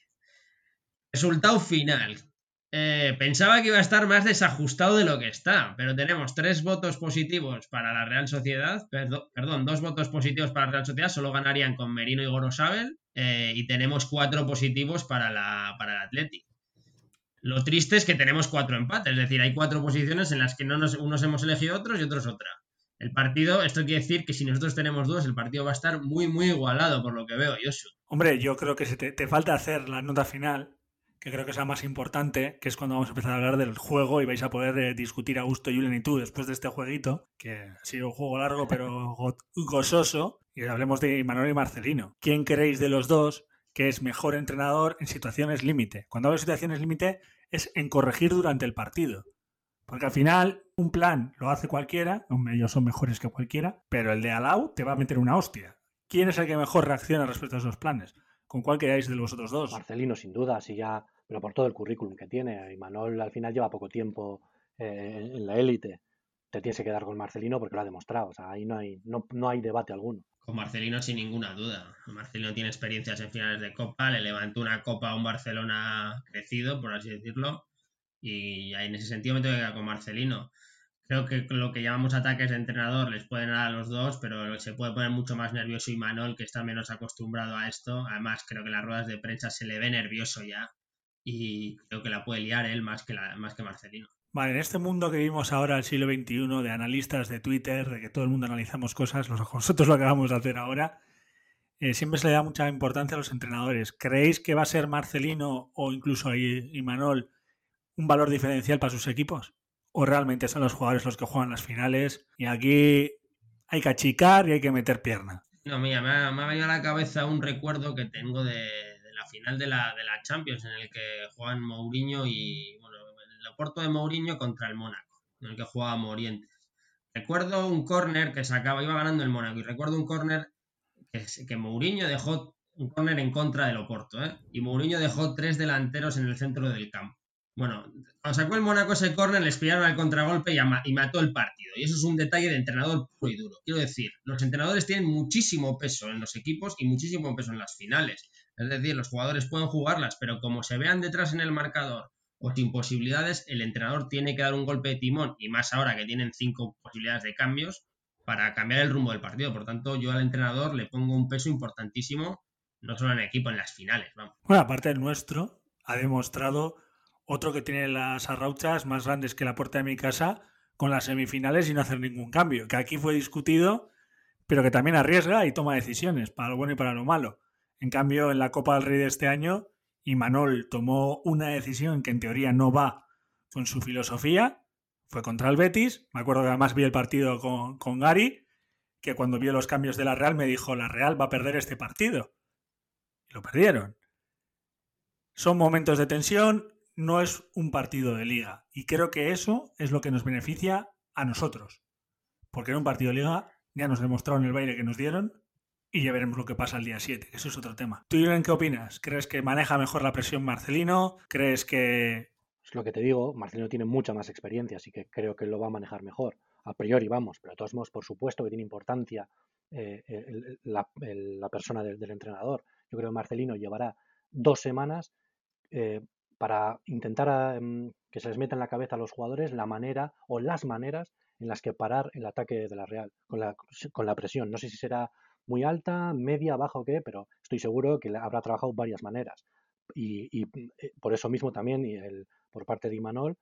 S2: Resultado final. Eh, pensaba que iba a estar más desajustado de lo que está, pero tenemos tres votos positivos para la Real Sociedad, perdón, dos votos positivos para la Real Sociedad, solo ganarían con Merino y Gorosabel, eh, y tenemos cuatro positivos para, la, para el Athletic. Lo triste es que tenemos cuatro empates, es decir, hay cuatro posiciones en las que no nos, unos hemos elegido otros y otros otra. El partido, esto quiere decir que si nosotros tenemos dos, el partido va a estar muy, muy igualado, por lo que veo, Yosu.
S1: Hombre, yo creo que te, te falta hacer la nota final, que creo que es la más importante, que es cuando vamos a empezar a hablar del juego y vais a poder eh, discutir a gusto, Julen y tú, después de este jueguito, que ha sido un juego largo pero gozoso, y hablemos de Manuel y Marcelino. ¿Quién creéis de los dos que es mejor entrenador en situaciones límite? Cuando hablo de situaciones límite, es en corregir durante el partido. Porque al final, un plan lo hace cualquiera, ellos son mejores que cualquiera, pero el de Alau te va a meter una hostia. ¿Quién es el que mejor reacciona respecto a esos planes? ¿Con cuál queráis de vosotros dos?
S3: Marcelino, sin duda, si ya, pero por todo el currículum que tiene. Y Manuel al final lleva poco tiempo eh, en la élite. Te tienes que quedar con Marcelino porque lo ha demostrado. O sea, ahí no hay, no, no hay debate alguno.
S2: Con Marcelino sin ninguna duda. Marcelino tiene experiencias en finales de Copa, le levantó una Copa a un Barcelona crecido, por así decirlo y en ese sentido me tengo que quedar con Marcelino. Creo que lo que llamamos ataques de entrenador les pueden dar a los dos, pero se puede poner mucho más nervioso y Manol, que está menos acostumbrado a esto. Además, creo que las ruedas de prensa se le ve nervioso ya y creo que la puede liar él más que, la, más que Marcelino.
S1: Vale, en este mundo que vivimos ahora, el siglo XXI, de analistas de Twitter, de que todo el mundo analizamos cosas, nosotros lo acabamos de hacer ahora, eh, siempre se le da mucha importancia a los entrenadores. ¿Creéis que va a ser Marcelino o incluso Imanol un valor diferencial para sus equipos? ¿O realmente son los jugadores los que juegan las finales y aquí hay que achicar y hay que meter pierna?
S2: No, mira, me ha, venido a la cabeza un recuerdo que tengo de, la final de la, de la, Champions en el que juegan Mourinho y, bueno, el Oporto de Mourinho contra el Mónaco, en el que jugaba Morientes. Recuerdo un córner que sacaba, iba ganando el Mónaco, y recuerdo un córner que, que Mourinho dejó un córner en contra del Oporto, ¿eh? y Mourinho dejó tres delanteros en el centro del campo. Bueno, cuando sacó el Mónaco ese córner, les pillaron al contragolpe y, mató el partido. Y eso es un detalle de entrenador puro y duro. Quiero decir, los entrenadores tienen muchísimo peso en los equipos y muchísimo peso en las finales. Es decir, los jugadores pueden jugarlas, pero como se vean detrás en el marcador o sin posibilidades, el entrenador tiene que dar un golpe de timón, y más ahora que tienen cinco posibilidades de cambios, para cambiar el rumbo del partido. Por tanto, yo al entrenador le pongo un peso importantísimo, no solo en el equipo, en las finales. Vamos.
S1: Bueno, aparte del nuestro, ha demostrado otro que tiene las arrauchas más grandes que la puerta de mi casa con las semifinales y no hacer ningún cambio, que aquí fue discutido, pero que también arriesga y toma decisiones para lo bueno y para lo malo. En cambio, en la Copa del Rey de este año, Imanol tomó una decisión que en teoría no va con su filosofía, fue contra el Betis, me acuerdo que además vi el partido con, con Gary, que cuando vio los cambios de la Real me dijo, la Real va a perder este partido. Y lo perdieron. Son momentos de tensión, no es un partido de liga. Y creo que eso es lo que nos beneficia a nosotros. Porque en un partido de liga ya nos demostraron el baile que nos dieron y ya veremos lo que pasa el día 7, que eso es otro tema. ¿Tú, Julen, qué opinas? ¿Crees que maneja mejor la presión Marcelino? ¿Crees que...?
S3: Es lo que te digo, Marcelino tiene mucha más experiencia, así que creo que lo va a manejar mejor. A priori vamos, pero de todos modos, por supuesto que tiene importancia eh, la, persona del, entrenador. Yo creo que Marcelino llevará dos semanas eh, para intentar em, que se les meta en la cabeza a los jugadores la manera o las maneras en las que parar el ataque de la Real con la, con la presión. No sé si será muy alta, media, baja o qué, pero estoy seguro que habrá trabajado varias maneras. Y, y eh, por eso mismo también, y el, por parte de Imanol,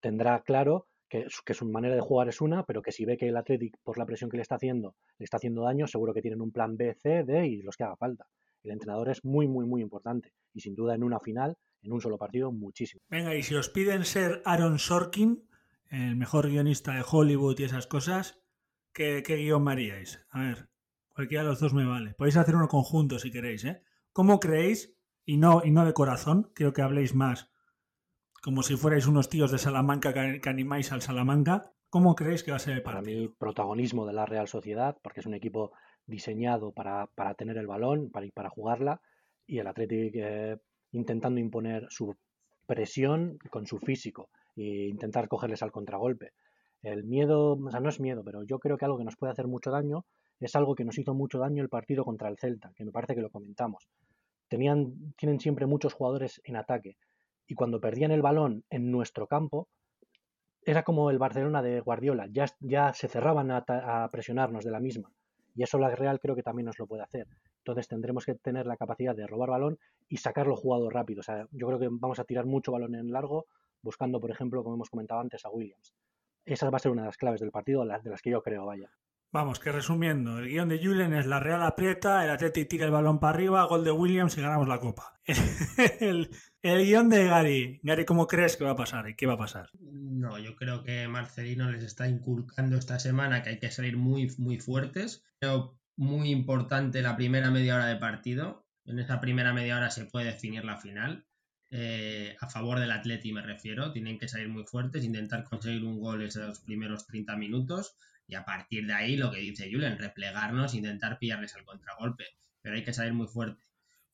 S3: tendrá claro que, que, su manera de jugar es una, pero que si ve que el Athletic, por la presión que le está haciendo, le está haciendo daño, seguro que tienen un plan B, C, D y los que haga falta. El entrenador es muy, muy, muy importante. Y sin duda en una final en un solo partido muchísimo.
S1: Venga, y si os piden ser Aaron Sorkin, el mejor guionista de Hollywood y esas cosas, ¿qué, qué guion haríais? A ver, Cualquiera de los dos me vale. Podéis hacer uno conjunto si queréis, ¿eh? ¿Cómo creéis, y no, y no de corazón, quiero que habléis más como si fuerais unos tíos de Salamanca que animáis al Salamanca, ¿cómo creéis que va a ser el
S3: Para
S1: partido?
S3: mí, protagonismo de la Real Sociedad, porque es un equipo diseñado para, para tener el balón, para, para jugarla, y el Athletic eh, intentando imponer su presión con su físico e intentar cogerles al contragolpe. El miedo, o sea, no es miedo, pero yo creo que algo que nos puede hacer mucho daño es algo que nos hizo mucho daño el partido contra el Celta, que me parece que lo comentamos. Tenían, tienen siempre muchos jugadores en ataque y cuando perdían el balón en nuestro campo, era como el Barcelona de Guardiola, ya, se cerraban a, a presionarnos de la misma. Y eso la Real creo que también nos lo puede hacer. Entonces tendremos que tener la capacidad de robar balón y sacarlo jugado rápido. O sea, yo creo que vamos a tirar mucho balón en largo, buscando, por ejemplo, como hemos comentado antes, a Williams. Esa va a ser una de las claves del partido, de las que yo creo, vaya.
S1: Vamos, que resumiendo, el guion de Julen es la Real aprieta, el Atleti tira el balón para arriba, gol de Williams y ganamos la copa. El, el, guion de Gary. Gary, ¿cómo crees que va a pasar y qué va a pasar?
S2: No, yo creo que Marcelino les está inculcando esta semana que hay que salir muy, muy fuertes. Creo muy importante la primera media hora de partido. En esa primera media hora se puede definir la final. Eh, a favor del Atleti me refiero. Tienen que salir muy fuertes, intentar conseguir un gol en los primeros 30 minutos y a partir de ahí lo que dice Julen, replegarnos, intentar pillarles al contragolpe, pero hay que salir muy fuerte.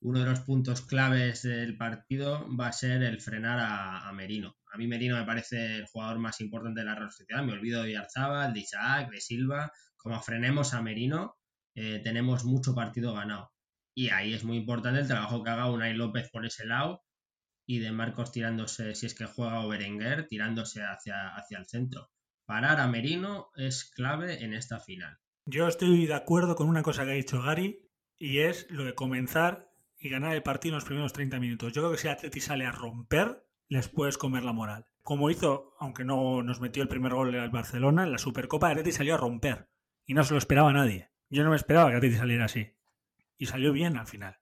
S2: Uno de los puntos claves del partido va a ser el frenar a, Merino. A mí Merino me parece el jugador más importante de la Real Sociedad. Me olvido de Arzabal, de Isaac, de Silva. Como frenemos a Merino, eh, tenemos mucho partido ganado. Y ahí es muy importante el trabajo que haga Unai López por ese lado y de Marcos tirándose, si es que juega o Berenguer, tirándose hacia, hacia el centro parar a Merino es clave en esta final.
S1: Yo estoy de acuerdo con una cosa que ha dicho Gary y es lo de comenzar y ganar el partido en los primeros 30 minutos. Yo creo que si Atleti sale a romper, les puedes comer la moral. Como hizo, aunque no nos metió el primer gol al Barcelona, en la Supercopa Atleti salió a romper y no se lo esperaba nadie. Yo no me esperaba que Atleti saliera así y salió bien al final.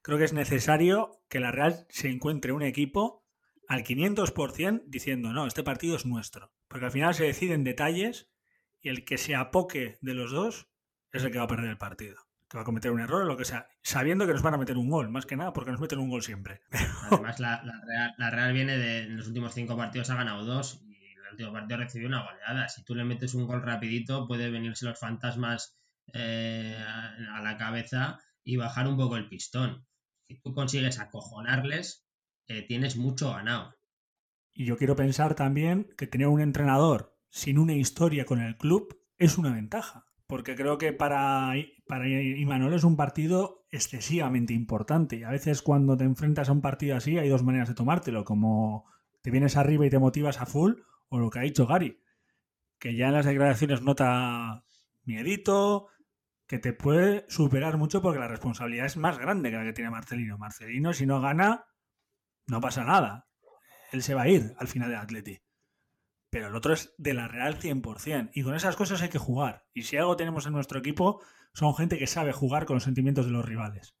S1: Creo que es necesario que la Real se encuentre un equipo al 500% diciendo, no, este partido es nuestro. Porque al final se deciden detalles y el que se apoque de los dos es el que va a perder el partido. Que va a cometer un error o lo que sea, sabiendo que nos van a meter un gol, más que nada porque nos meten un gol siempre.
S2: Además, la, Real, viene de en los últimos cinco partidos ha ganado dos y el último partido recibió una goleada. Si tú le metes un gol rapidito, puede venirse los fantasmas eh, a la cabeza y bajar un poco el pistón. Si tú consigues acojonarles, eh, tienes mucho ganado.
S1: Y yo quiero pensar también que tener un entrenador sin una historia con el club es una ventaja. Porque creo que para, para Imanol es un partido excesivamente importante. Y a veces cuando te enfrentas a un partido así hay dos maneras de tomártelo. Como te vienes arriba y te motivas a full, o lo que ha dicho Gary, que ya en las declaraciones nota miedito, que te puede superar mucho porque la responsabilidad es más grande que la que tiene Marcelino. Marcelino, si no gana, no pasa nada. Él se va a ir al final del Atleti. Pero el otro es de la Real 100%. Y con esas cosas hay que jugar. Y si algo tenemos en nuestro equipo, son gente que sabe jugar con los sentimientos de los rivales.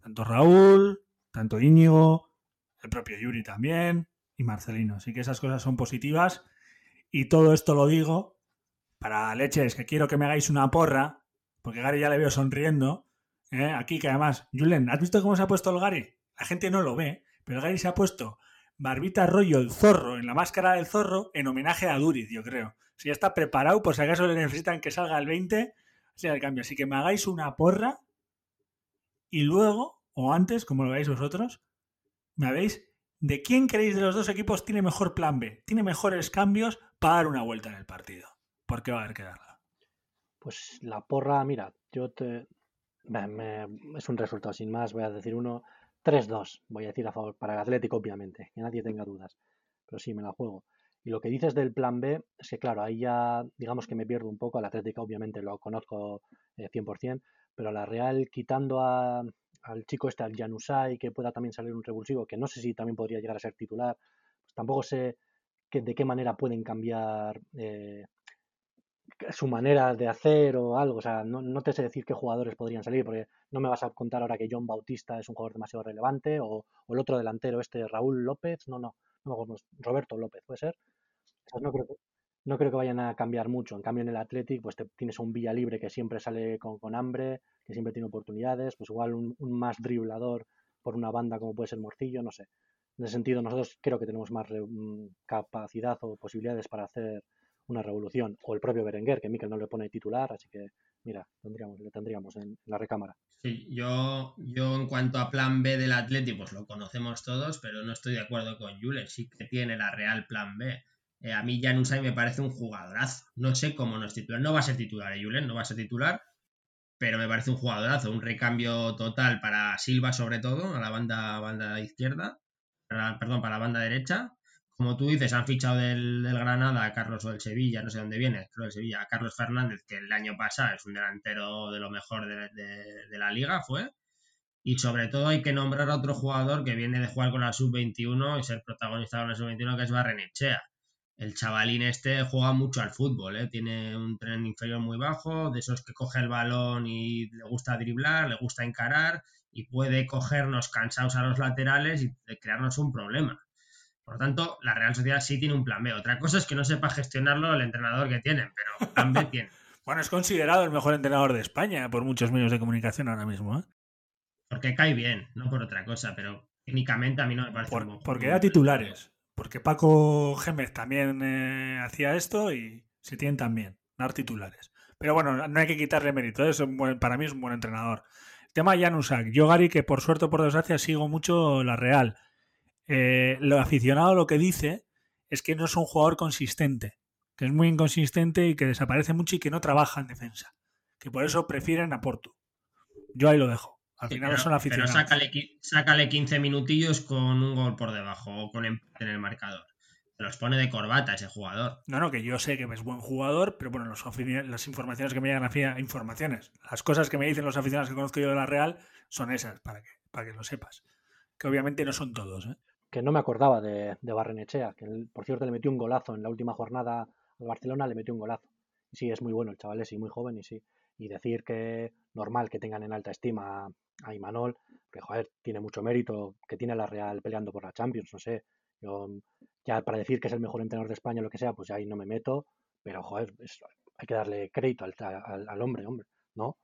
S1: Tanto Raúl, tanto Íñigo, el propio Yuri también, y Marcelino. Así que esas cosas son positivas. Y todo esto lo digo para leches, que quiero que me hagáis una porra, porque Gary ya le veo sonriendo. ¿eh? Aquí, que además, Julen, ¿has visto cómo se ha puesto el Gary? La gente no lo ve, pero Gary se ha puesto Barbita Rollo el zorro en la máscara del zorro en homenaje a Duriz, yo creo. Si ya está preparado, por si acaso le necesitan que salga el 20, sea el cambio. Así que me hagáis una porra y luego, o antes, como lo veis vosotros, me veis de quién creéis de los dos equipos tiene mejor plan B, tiene mejores cambios para dar una vuelta en el partido. Porque va a haber que darla.
S3: Pues la porra, mira, yo te. es un resultado sin más, voy a decir uno. 3-2, voy a decir a favor, para el Atlético, obviamente, que nadie tenga dudas. Pero sí, me la juego. Y lo que dices del plan B, es que claro, ahí ya digamos que me pierdo un poco. Al Atlético, obviamente, lo conozco 100%, eh, pero la Real, quitando a, al chico este, al Janusay, que pueda también salir un revulsivo, que no sé si también podría llegar a ser titular, pues tampoco sé que, de qué manera pueden cambiar eh, su manera de hacer o algo. O sea, no, no, te sé decir qué jugadores podrían salir, porque no me vas a contar ahora que John Bautista es un jugador demasiado relevante, o, el otro delantero, este Raúl López, no, no, no, Roberto López, ¿puede ser? no creo que, no creo que vayan a cambiar mucho. En cambio, en el Athletic, pues te, tienes un Villa Libre que siempre sale con, con hambre, que siempre tiene oportunidades, pues igual un, un, más driblador por una banda como puede ser Morcillo, no sé. En ese sentido, nosotros creo que tenemos más mm, capacidad o posibilidades para hacer una revolución. O el propio Berenguer, que Mikel no le pone titular, así que mira, tendríamos, le tendríamos en, la recámara.
S2: Sí, yo, yo en cuanto a plan B del Atleti, pues lo conocemos todos, pero no estoy de acuerdo con Julen, sí que tiene la real plan B. Eh, a mí Jan Usai me parece un jugadorazo. No sé cómo no es titular. No va a ser titular, ¿eh, Julen? No va a ser titular, pero me parece un jugadorazo. Un recambio total para Silva, sobre todo, a la banda, banda izquierda. Perdón, para la banda derecha como tú dices, han fichado del, Granada a Carlos o del Sevilla, no sé dónde viene, creo del Sevilla, a Carlos Fernández, que el año pasado es un delantero de lo mejor de, la liga, fue. Y sobre todo hay que nombrar a otro jugador que viene de jugar con la sub-21 y ser protagonista con la sub-21, que es Barrenechea. El chavalín este juega mucho al fútbol, ¿eh? tiene un tren inferior muy bajo, de esos que coge el balón y le gusta driblar, le gusta encarar y puede cogernos cansados a los laterales y crearnos un problema por lo tanto, la Real Sociedad sí tiene un plan B. Otra cosa es que no sepa gestionarlo el entrenador que tienen, pero plan B tiene.
S1: bueno, es considerado el mejor entrenador de España por muchos medios de comunicación ahora mismo. ¿eh?
S2: Porque cae bien, no por otra cosa, pero técnicamente a mí no me parece
S1: por,
S2: un
S1: Porque era titulares. Porque Paco Gémez también eh, hacía esto y se tienen también, dar titulares. Pero bueno, no hay que quitarle mérito. ¿eh? Es buen, para mí es un buen entrenador. Tema Janusak. Yo, Gary, que por suerte o por desgracia sigo mucho la Real eh, lo aficionado lo que dice es que no es un jugador consistente, que es muy inconsistente y que desaparece mucho y que no trabaja en defensa. Que por eso prefieren a Porto. Yo ahí lo dejo. Al final
S2: sí, pero,
S1: son aficionados.
S2: Pero sácale, sácale, 15 minutillos con un gol por debajo o con empate en el marcador. Se los pone de corbata ese jugador.
S1: No, no, que yo sé que es buen jugador, pero bueno, los, las informaciones que me llegan a informaciones, las cosas que me dicen los aficionados que conozco yo de la Real son esas, para que, para que lo sepas. Que obviamente no son todos, ¿eh?
S3: Que no me acordaba de, de Barrenechea, que por cierto le metió un golazo en la última jornada al Barcelona, le metió un golazo. Y sí, es muy bueno el chaval, es muy joven y sí. Y decir que normal que tengan en alta estima a, Imanol, que joder, tiene mucho mérito, que tiene a la Real peleando por la Champions, no sé. Yo, ya para decir que es el mejor entrenador de España lo que sea, pues ya ahí no me meto, pero joder, hay que darle crédito al, al, al, hombre, hombre, ¿no?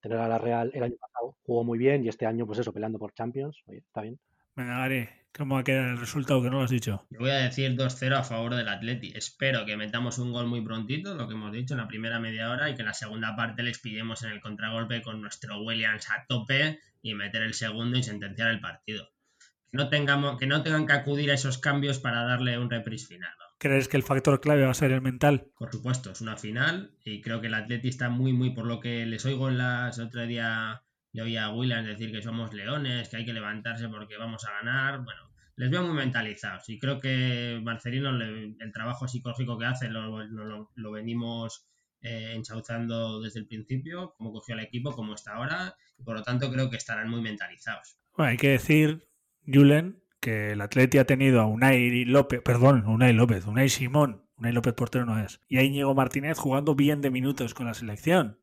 S3: Tener a la Real el año pasado jugó muy bien y este año, pues eso, peleando por Champions, oye, está bien.
S1: Venga, Gary, ¿cómo va a quedar el resultado que no lo has dicho?
S2: Yo voy a decir 2-0 a favor del Atleti. Espero que metamos un gol muy prontito, lo que hemos dicho en la primera media hora, y que en la segunda parte les pillemos en el contragolpe con nuestro Williams a tope y meter el segundo y sentenciar el partido. Que no, tengamos, que no tengan que acudir a esos cambios para darle un reprise final. ¿no?
S1: ¿Crees que el factor clave va a ser el mental?
S2: Por supuesto, es una final y creo que el Atleti está muy, muy, por lo que les oigo en las otro día yo oía a Williams decir que somos leones, que hay que levantarse porque vamos a ganar. Bueno, les veo muy mentalizados y creo que Marcelino, el trabajo psicológico que hace, lo, lo, lo venimos eh, enchauzando desde el principio, cómo cogió el equipo, cómo está ahora, y por lo tanto creo que estarán muy mentalizados.
S1: Bueno, hay que decir, Julen, que el Atleti ha tenido a Unai López, perdón, Unai López, Unai Simón, Unai López portero no es, y a Íñigo Martínez jugando bien de minutos con la selección.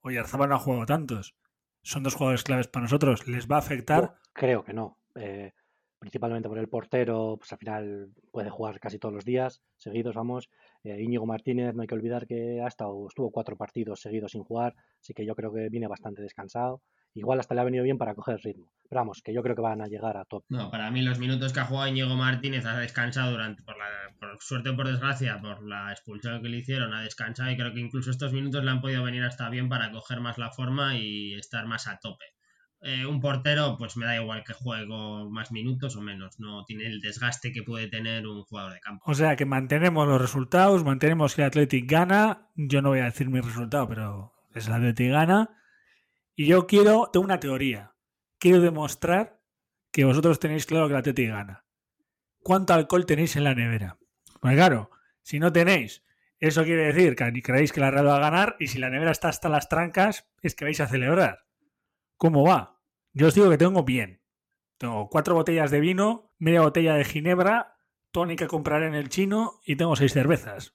S1: Oye, Arzabal no ha jugado tantos son dos jugadores claves para nosotros. ¿Les va a afectar?
S3: Creo que no. Eh, principalmente por el portero, pues al final puede jugar casi todos los días, seguidos, vamos. Eh, Íñigo Martínez, no hay que olvidar que ha estado, estuvo cuatro partidos seguidos sin jugar, así que yo creo que viene bastante descansado. Igual hasta le ha venido bien para coger ritmo. Pero vamos, que yo creo que van a llegar a top.
S2: No, para mí los minutos que ha jugado Íñigo Martínez ha descansado durante, por, la, por suerte o por desgracia, por la expulsión que le hicieron, ha descansado y creo que incluso estos minutos le han podido venir hasta bien para coger más la forma y estar más a tope. Eh, un portero, pues me da igual que juegue más minutos o menos, no tiene el desgaste que puede tener un jugador de campo.
S1: O sea que mantenemos los resultados, mantenemos que el Athletic gana, yo no voy a decir mi resultado, pero es el Athletic gana y yo quiero, tengo una teoría. Quiero demostrar que vosotros tenéis claro que la Atleti gana. ¿Cuánto alcohol tenéis en la nevera? Pues claro, si no tenéis, eso quiere decir que creéis que la Real va a ganar y si la nevera está hasta las trancas, es que vais a celebrar. ¿Cómo va? Yo os digo que tengo bien. Tengo cuatro botellas de vino, media botella de ginebra, tónica que comprar en el chino y tengo seis cervezas.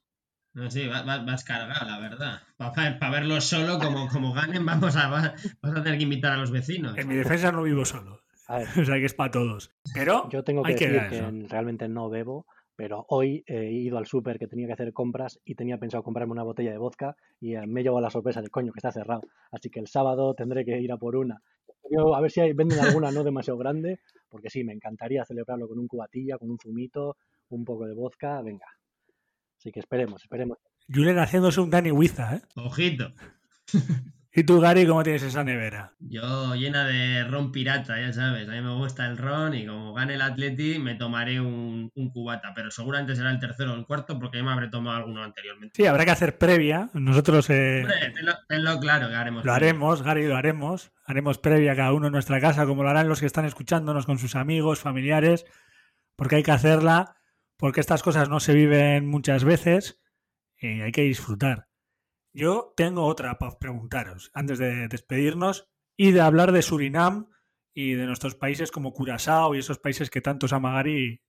S2: No, sí, vas, vas cargado, la verdad. Para, para verlo solo, como, como ganen, vamos a, vas a tener que invitar a los vecinos.
S1: En mi defensa no vivo solo. O sea que es para todos. Pero
S3: yo tengo que
S1: hay
S3: decir
S1: que,
S3: que realmente no bebo, pero hoy he ido al súper que tenía que hacer compras y tenía pensado comprarme una botella de vodka y eh, me he llevado la sorpresa de coño que está cerrado. Así que el sábado tendré que ir a por una. a ver si hay, venden alguna no demasiado grande, porque sí, me encantaría celebrarlo con un cubatilla, con un zumito, un poco de vodka, venga. Así que esperemos, esperemos.
S1: Julen haciéndose un Dani Huiza, ¿eh?
S2: Ojito.
S1: ¿Y tú, Gary, cómo tienes esa nevera?
S2: Yo llena de ron pirata, ya sabes. A mí me gusta el ron y como gane el Atleti me tomaré un, cubata, pero seguramente será el tercero o el cuarto porque yo me habré tomado alguno anteriormente.
S1: Sí, habrá que hacer previa. Nosotros...
S2: Eh... tenlo, claro que haremos.
S1: Lo haremos, Gary, lo haremos. Haremos previa cada uno en nuestra casa, como lo harán los que están escuchándonos con sus amigos, familiares, porque hay que hacerla, porque estas cosas no se viven muchas veces y hay que disfrutar. Yo tengo otra para preguntaros antes de despedirnos y de hablar de Surinam y de nuestros países como Curazao y esos países que tantos Amagari,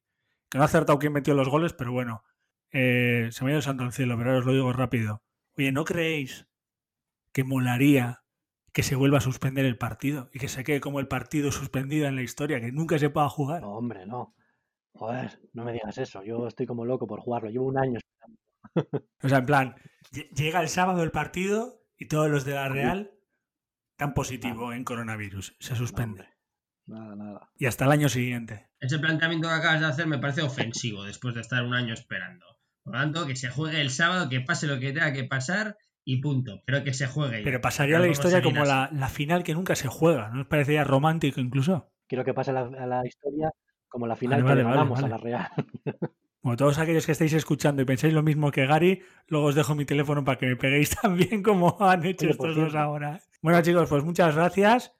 S1: que no ha acertado quién metió los goles, pero bueno, eh, se me ha ido santo al cielo, pero ahora os lo digo rápido. Oye, ¿no creéis que molaría que se vuelva a suspender el partido y que se quede como el partido suspendido en la historia, que nunca se pueda jugar?
S3: No, hombre, no. Joder, no me digas eso. Yo estoy como loco por jugarlo. Llevo un año esperando.
S1: O sea, en plan, llega el sábado el partido y todos los de la Real tan positivo en coronavirus. Se suspende.
S3: Nada, nada.
S1: Y hasta el año siguiente.
S2: Ese planteamiento que acabas de hacer me parece ofensivo después de estar un año esperando. Por lo tanto, que se juegue el sábado, que pase lo que tenga que pasar y punto. Pero que se juegue.
S1: Pero pasaría la historia como la, final que nunca se juega. ¿No os parecería romántico incluso?
S3: Quiero que pase la, la historia como la final que le ganamos a la Real.
S1: Bueno, todos aquellos que estáis escuchando y pensáis lo mismo que Gary, luego os dejo mi teléfono para que me peguéis también como han hecho estos dos ahora. Bueno, chicos, pues muchas gracias.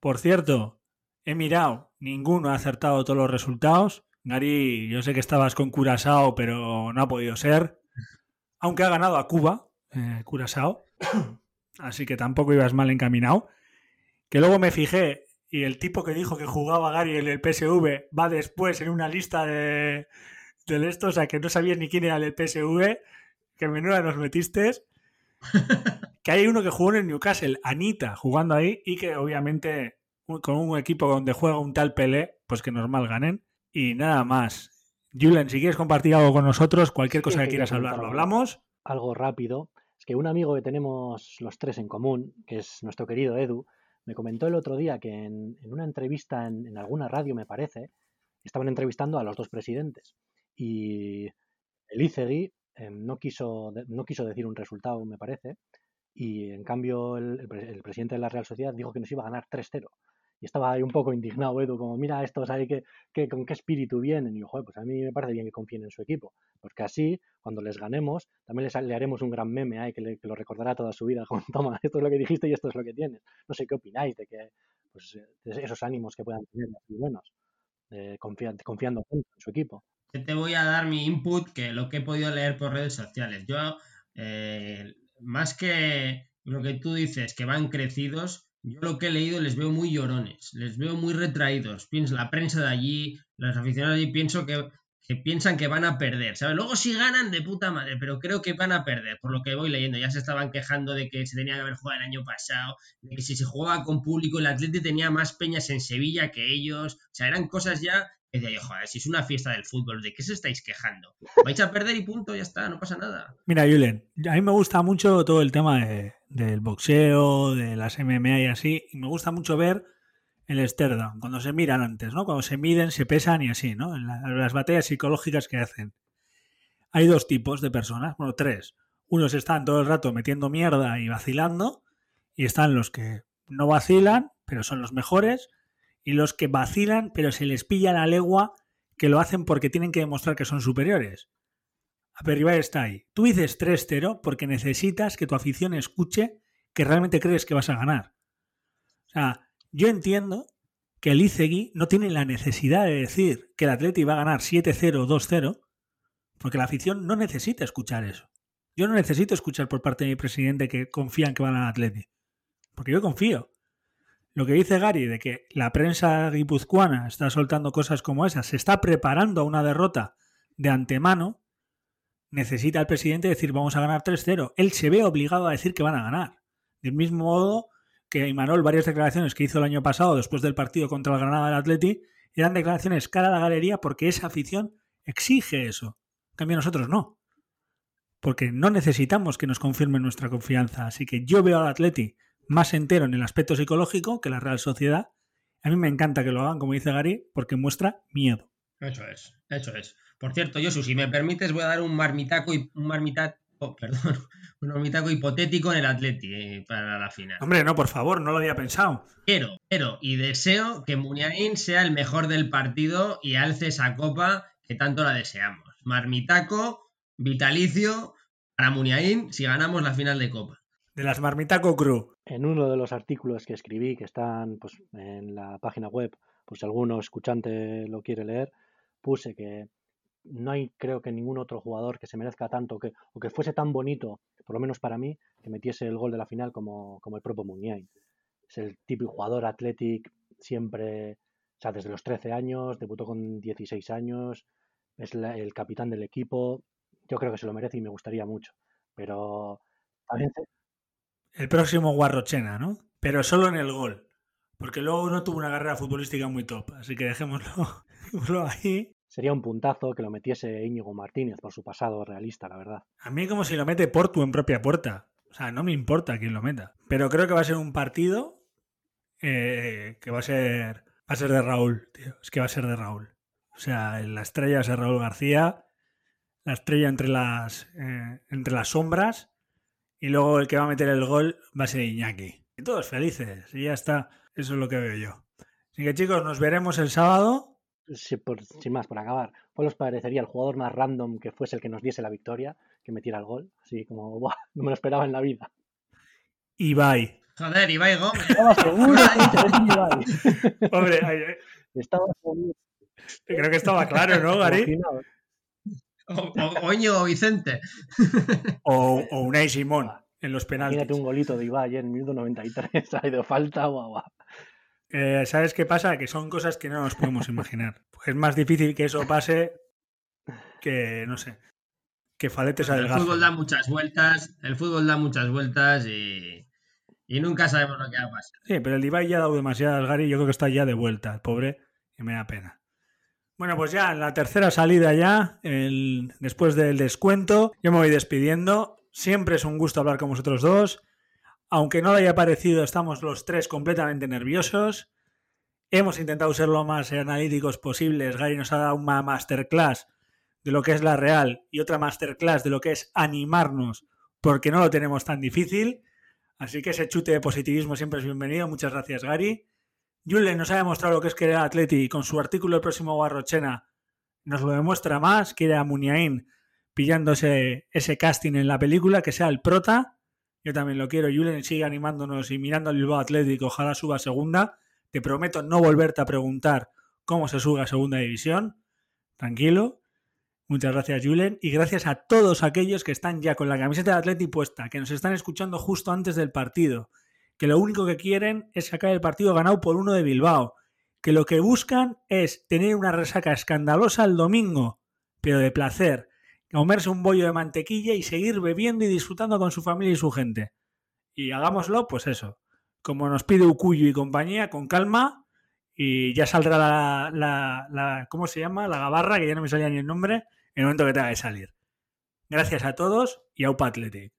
S1: Por cierto, he mirado, ninguno ha acertado todos los resultados. Gary, yo sé que estabas con Curazao, pero no ha podido ser. Aunque ha ganado a Cuba, eh, Curazao. Así que tampoco ibas mal encaminado. Que luego me fijé y el tipo que dijo que jugaba Gary en el PSV va después en una lista de, del esto, o sea, que no sabías ni quién era el PSV, que menuda nos metiste. que hay uno que jugó en el Newcastle, Anita, jugando ahí, y que obviamente con un equipo donde juega un tal Pelé, pues que normal ganen. Y nada más. Julen, si quieres compartir algo con nosotros, cualquier cosa que quieras hablar, lo hablamos.
S3: Algo rápido. Es que un amigo que tenemos los tres en común, que es nuestro querido Edu, me comentó el otro día que en, una entrevista en, alguna radio, me parece, estaban entrevistando a los dos presidentes y el Izegui em, no, quiso, no quiso decir un resultado, me parece, y en cambio el, presidente de la Real Sociedad dijo que nos iba a ganar 3-0. Y estaba ahí un poco indignado Edu, como mira estos ahí que, que, con qué espíritu vienen. Y yo, joder, pues a mí me parece bien que confíen en su equipo, porque así, cuando les ganemos, también les, le haremos un gran meme ahí que, le, lo recordará toda su vida, como toma, esto es lo que dijiste y esto es lo que tienes. No sé qué opináis de que pues, esos ánimos que puedan tener muy buenos, confiando en su equipo
S2: te voy a dar mi input que lo que he podido leer por redes sociales. Yo, eh, más que lo que tú dices, que van crecidos, yo lo que he leído les veo muy llorones, les veo muy retraídos. Pienso, la prensa de allí, los aficionados de allí, pienso que que piensan que van a perder, ¿sabes? Luego sí ganan de puta madre, pero creo que van a perder, por lo que voy leyendo. Ya se estaban quejando de que se tenía que haber jugado el año pasado, de que si se jugaba con público el Atleti tenía más peñas en Sevilla que ellos. O sea, eran cosas ya decía yo, joder, si es una fiesta del fútbol, ¿de qué se estáis quejando? Vais a perder y punto, ya está, no pasa nada.
S1: Mira, Julen, a mí me gusta mucho todo el tema del boxeo, de las MMA y así, y me gusta mucho ver el stare cuando se miran antes, ¿no? Cuando se miden, se pesan y así, ¿no? En, las batallas psicológicas que hacen. Hay dos tipos de personas, bueno, tres. Unos están todo el rato metiendo mierda y vacilando, y están los que no vacilan, pero son los mejores, y los que vacilan, pero se les pilla la legua que lo hacen porque tienen que demostrar que son superiores. A Perribar está ahí. Tú dices 3-0 porque necesitas que tu afición escuche que realmente crees que vas a ganar. O sea, yo entiendo que el Izegui no tiene la necesidad de decir que el Atleti va a ganar 7-0 o 2-0, porque la afición no necesita escuchar eso. Yo no necesito escuchar por parte de mi presidente que confían que van al Atleti, porque yo confío. Lo que dice Gary de que la prensa guipuzcoana está soltando cosas como esas, se está preparando a una derrota de antemano, necesita el presidente decir vamos a ganar 3-0. Él se ve obligado a decir que van a ganar. Del mismo modo que Imanol, varias declaraciones que hizo el año pasado después del partido contra el Granada del Atleti, eran declaraciones cara a la galería porque esa afición exige eso. En cambio nosotros no. Porque no necesitamos que nos confirmen nuestra confianza. Así que yo veo al Atleti más entero en el aspecto psicológico que la Real Sociedad. A mí me encanta que lo hagan, como dice Gary, porque muestra miedo.
S2: Eso es, eso es. Por cierto, Josu, si me permites, voy a dar un marmitaco y un marmitaco, perdón, un marmitaco hipotético en el Atleti eh, para la final.
S1: Hombre, no, por favor, no lo había pensado.
S2: Quiero, quiero y deseo que Muniain sea el mejor del partido y alce esa copa que tanto la deseamos. Marmitaco, vitalicio para Muniain si ganamos la final de copa.
S1: De las Marmitaco Crew.
S3: En uno de los artículos que escribí, que están pues, en la página web, pues si alguno escuchante lo quiere leer, puse que no hay, creo que ningún otro jugador que se merezca tanto que, o que fuese tan bonito, por lo menos para mí, que metiese el gol de la final como, como el propio Muniain. Es el típico jugador Athletic, siempre, o sea, desde los 13 años, debutó con 16 años, es la- el capitán del equipo. Yo creo que se lo merece y me gustaría mucho. Pero también
S1: El próximo Guarrochena, ¿no? Pero solo en el gol. Porque luego no tuvo una carrera futbolística muy top. Así que dejémoslo, dejémoslo ahí.
S3: sería un puntazo que lo metiese Íñigo Martínez por su pasado realista, la verdad.
S1: A mí como si lo mete Portu en propia puerta. O sea, no me importa quién lo meta. Pero creo que va a ser un partido eh, que va a ser va a ser de Raúl, tío. Es que va a ser de Raúl. O sea, la estrella ser Raúl García. La estrella entre las, eh, entre las sombras. Y luego el que va a meter el gol va a ser Iñaki. Y todos felices. Y ya está. Eso es lo que veo yo. Así que chicos, nos veremos el sábado.
S3: Por- sin más, por acabar, ¿cuál os parecería el jugador más random que fuese el que nos diese la victoria, que metiera el gol? Así como, ¡buah! No me lo esperaba en la vida.
S1: Ibai.
S2: Joder, Ibai Gómez.
S3: Estaba seguro que Ibai.
S1: Hombre, ay, ay,
S3: Estaba seguro.
S1: creo que estaba claro, ¿no, Gary?
S2: O, o, o Íñigo Vicente.
S1: O, o Unai Simón en los
S3: Imagínate
S1: penaltis.
S3: un golito de Ibai en el minuto 93, ha ido falta, guau, guau.
S1: Eh, ¿Sabes qué pasa? Que son cosas que no nos podemos imaginar. Es más difícil que eso pase que, no sé, que faletes
S2: El
S1: adelgacen.
S2: fútbol da muchas vueltas, el fútbol da muchas vueltas y, y nunca sabemos lo que va a pasar.
S1: Sí, pero el Ibai ya ha dado demasiado al Gary. Yo creo que está ya de vuelta, el pobre, y me da pena. Bueno, pues ya en la tercera salida ya, después del descuento, yo me voy despidiendo. Siempre es un gusto hablar con vosotros dos. Aunque no le haya parecido, estamos los tres completamente nerviosos. Hemos intentado ser lo más analíticos posibles. Gary nos ha dado una masterclass de lo que es la real y otra masterclass de lo que es animarnos porque no lo tenemos tan difícil. Así que ese chute de positivismo siempre es bienvenido. Muchas gracias, Gary. Julen nos ha demostrado lo que es querer a Atleti y con su artículo el próximo Barrochena nos lo demuestra más. Quiere a Muniain pillándose ese casting en la película, que sea el prota. Yo también lo quiero. Julen sigue animándonos y mirando al Bilbao Atlético. Ojalá suba segunda. Te prometo no volverte a preguntar cómo se sube a segunda división. Tranquilo. Muchas gracias, Julen. Y gracias a todos aquellos que están ya con la camiseta de Atleti puesta, que nos están escuchando justo antes del partido, que lo único que quieren es sacar el partido ganado por uno de Bilbao, que lo que buscan es tener una resaca escandalosa el domingo, pero de placer, comerse un bollo de mantequilla y seguir bebiendo y disfrutando con su familia y su gente. Y hagámoslo, pues eso, como nos pide Ucuyo y compañía, con calma, y ya saldrá la, ¿cómo se llama? La gabarra, que ya no me salía ni el nombre, en el momento que tenga que salir. Gracias a todos y. Aupa
S2: Atleti.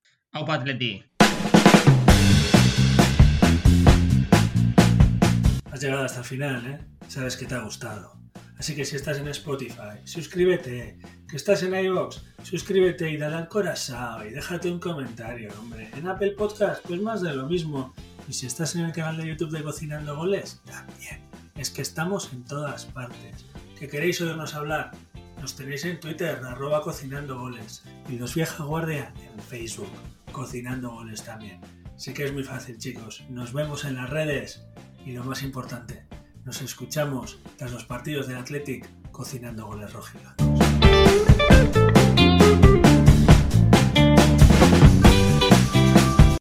S1: Llegado hasta el final, ¿eh? Sabes que te ha gustado. Así que si estás en Spotify, suscríbete. Que estás en iVoox, suscríbete y dale al corazón y déjate un comentario, hombre. En Apple Podcast, pues más de lo mismo. Y si estás en el canal de YouTube de Cocinando Goles, también. Es que estamos en todas partes. ¿Que queréis oírnos hablar? Nos tenéis en Twitter, arroba Cocinando Goles. Y los Vieja Guardia en Facebook, Cocinando Goles también. Sí que es muy fácil, chicos. Nos vemos en las redes. Y lo más importante, nos escuchamos tras los partidos del Athletic cocinando goles rojiblancos.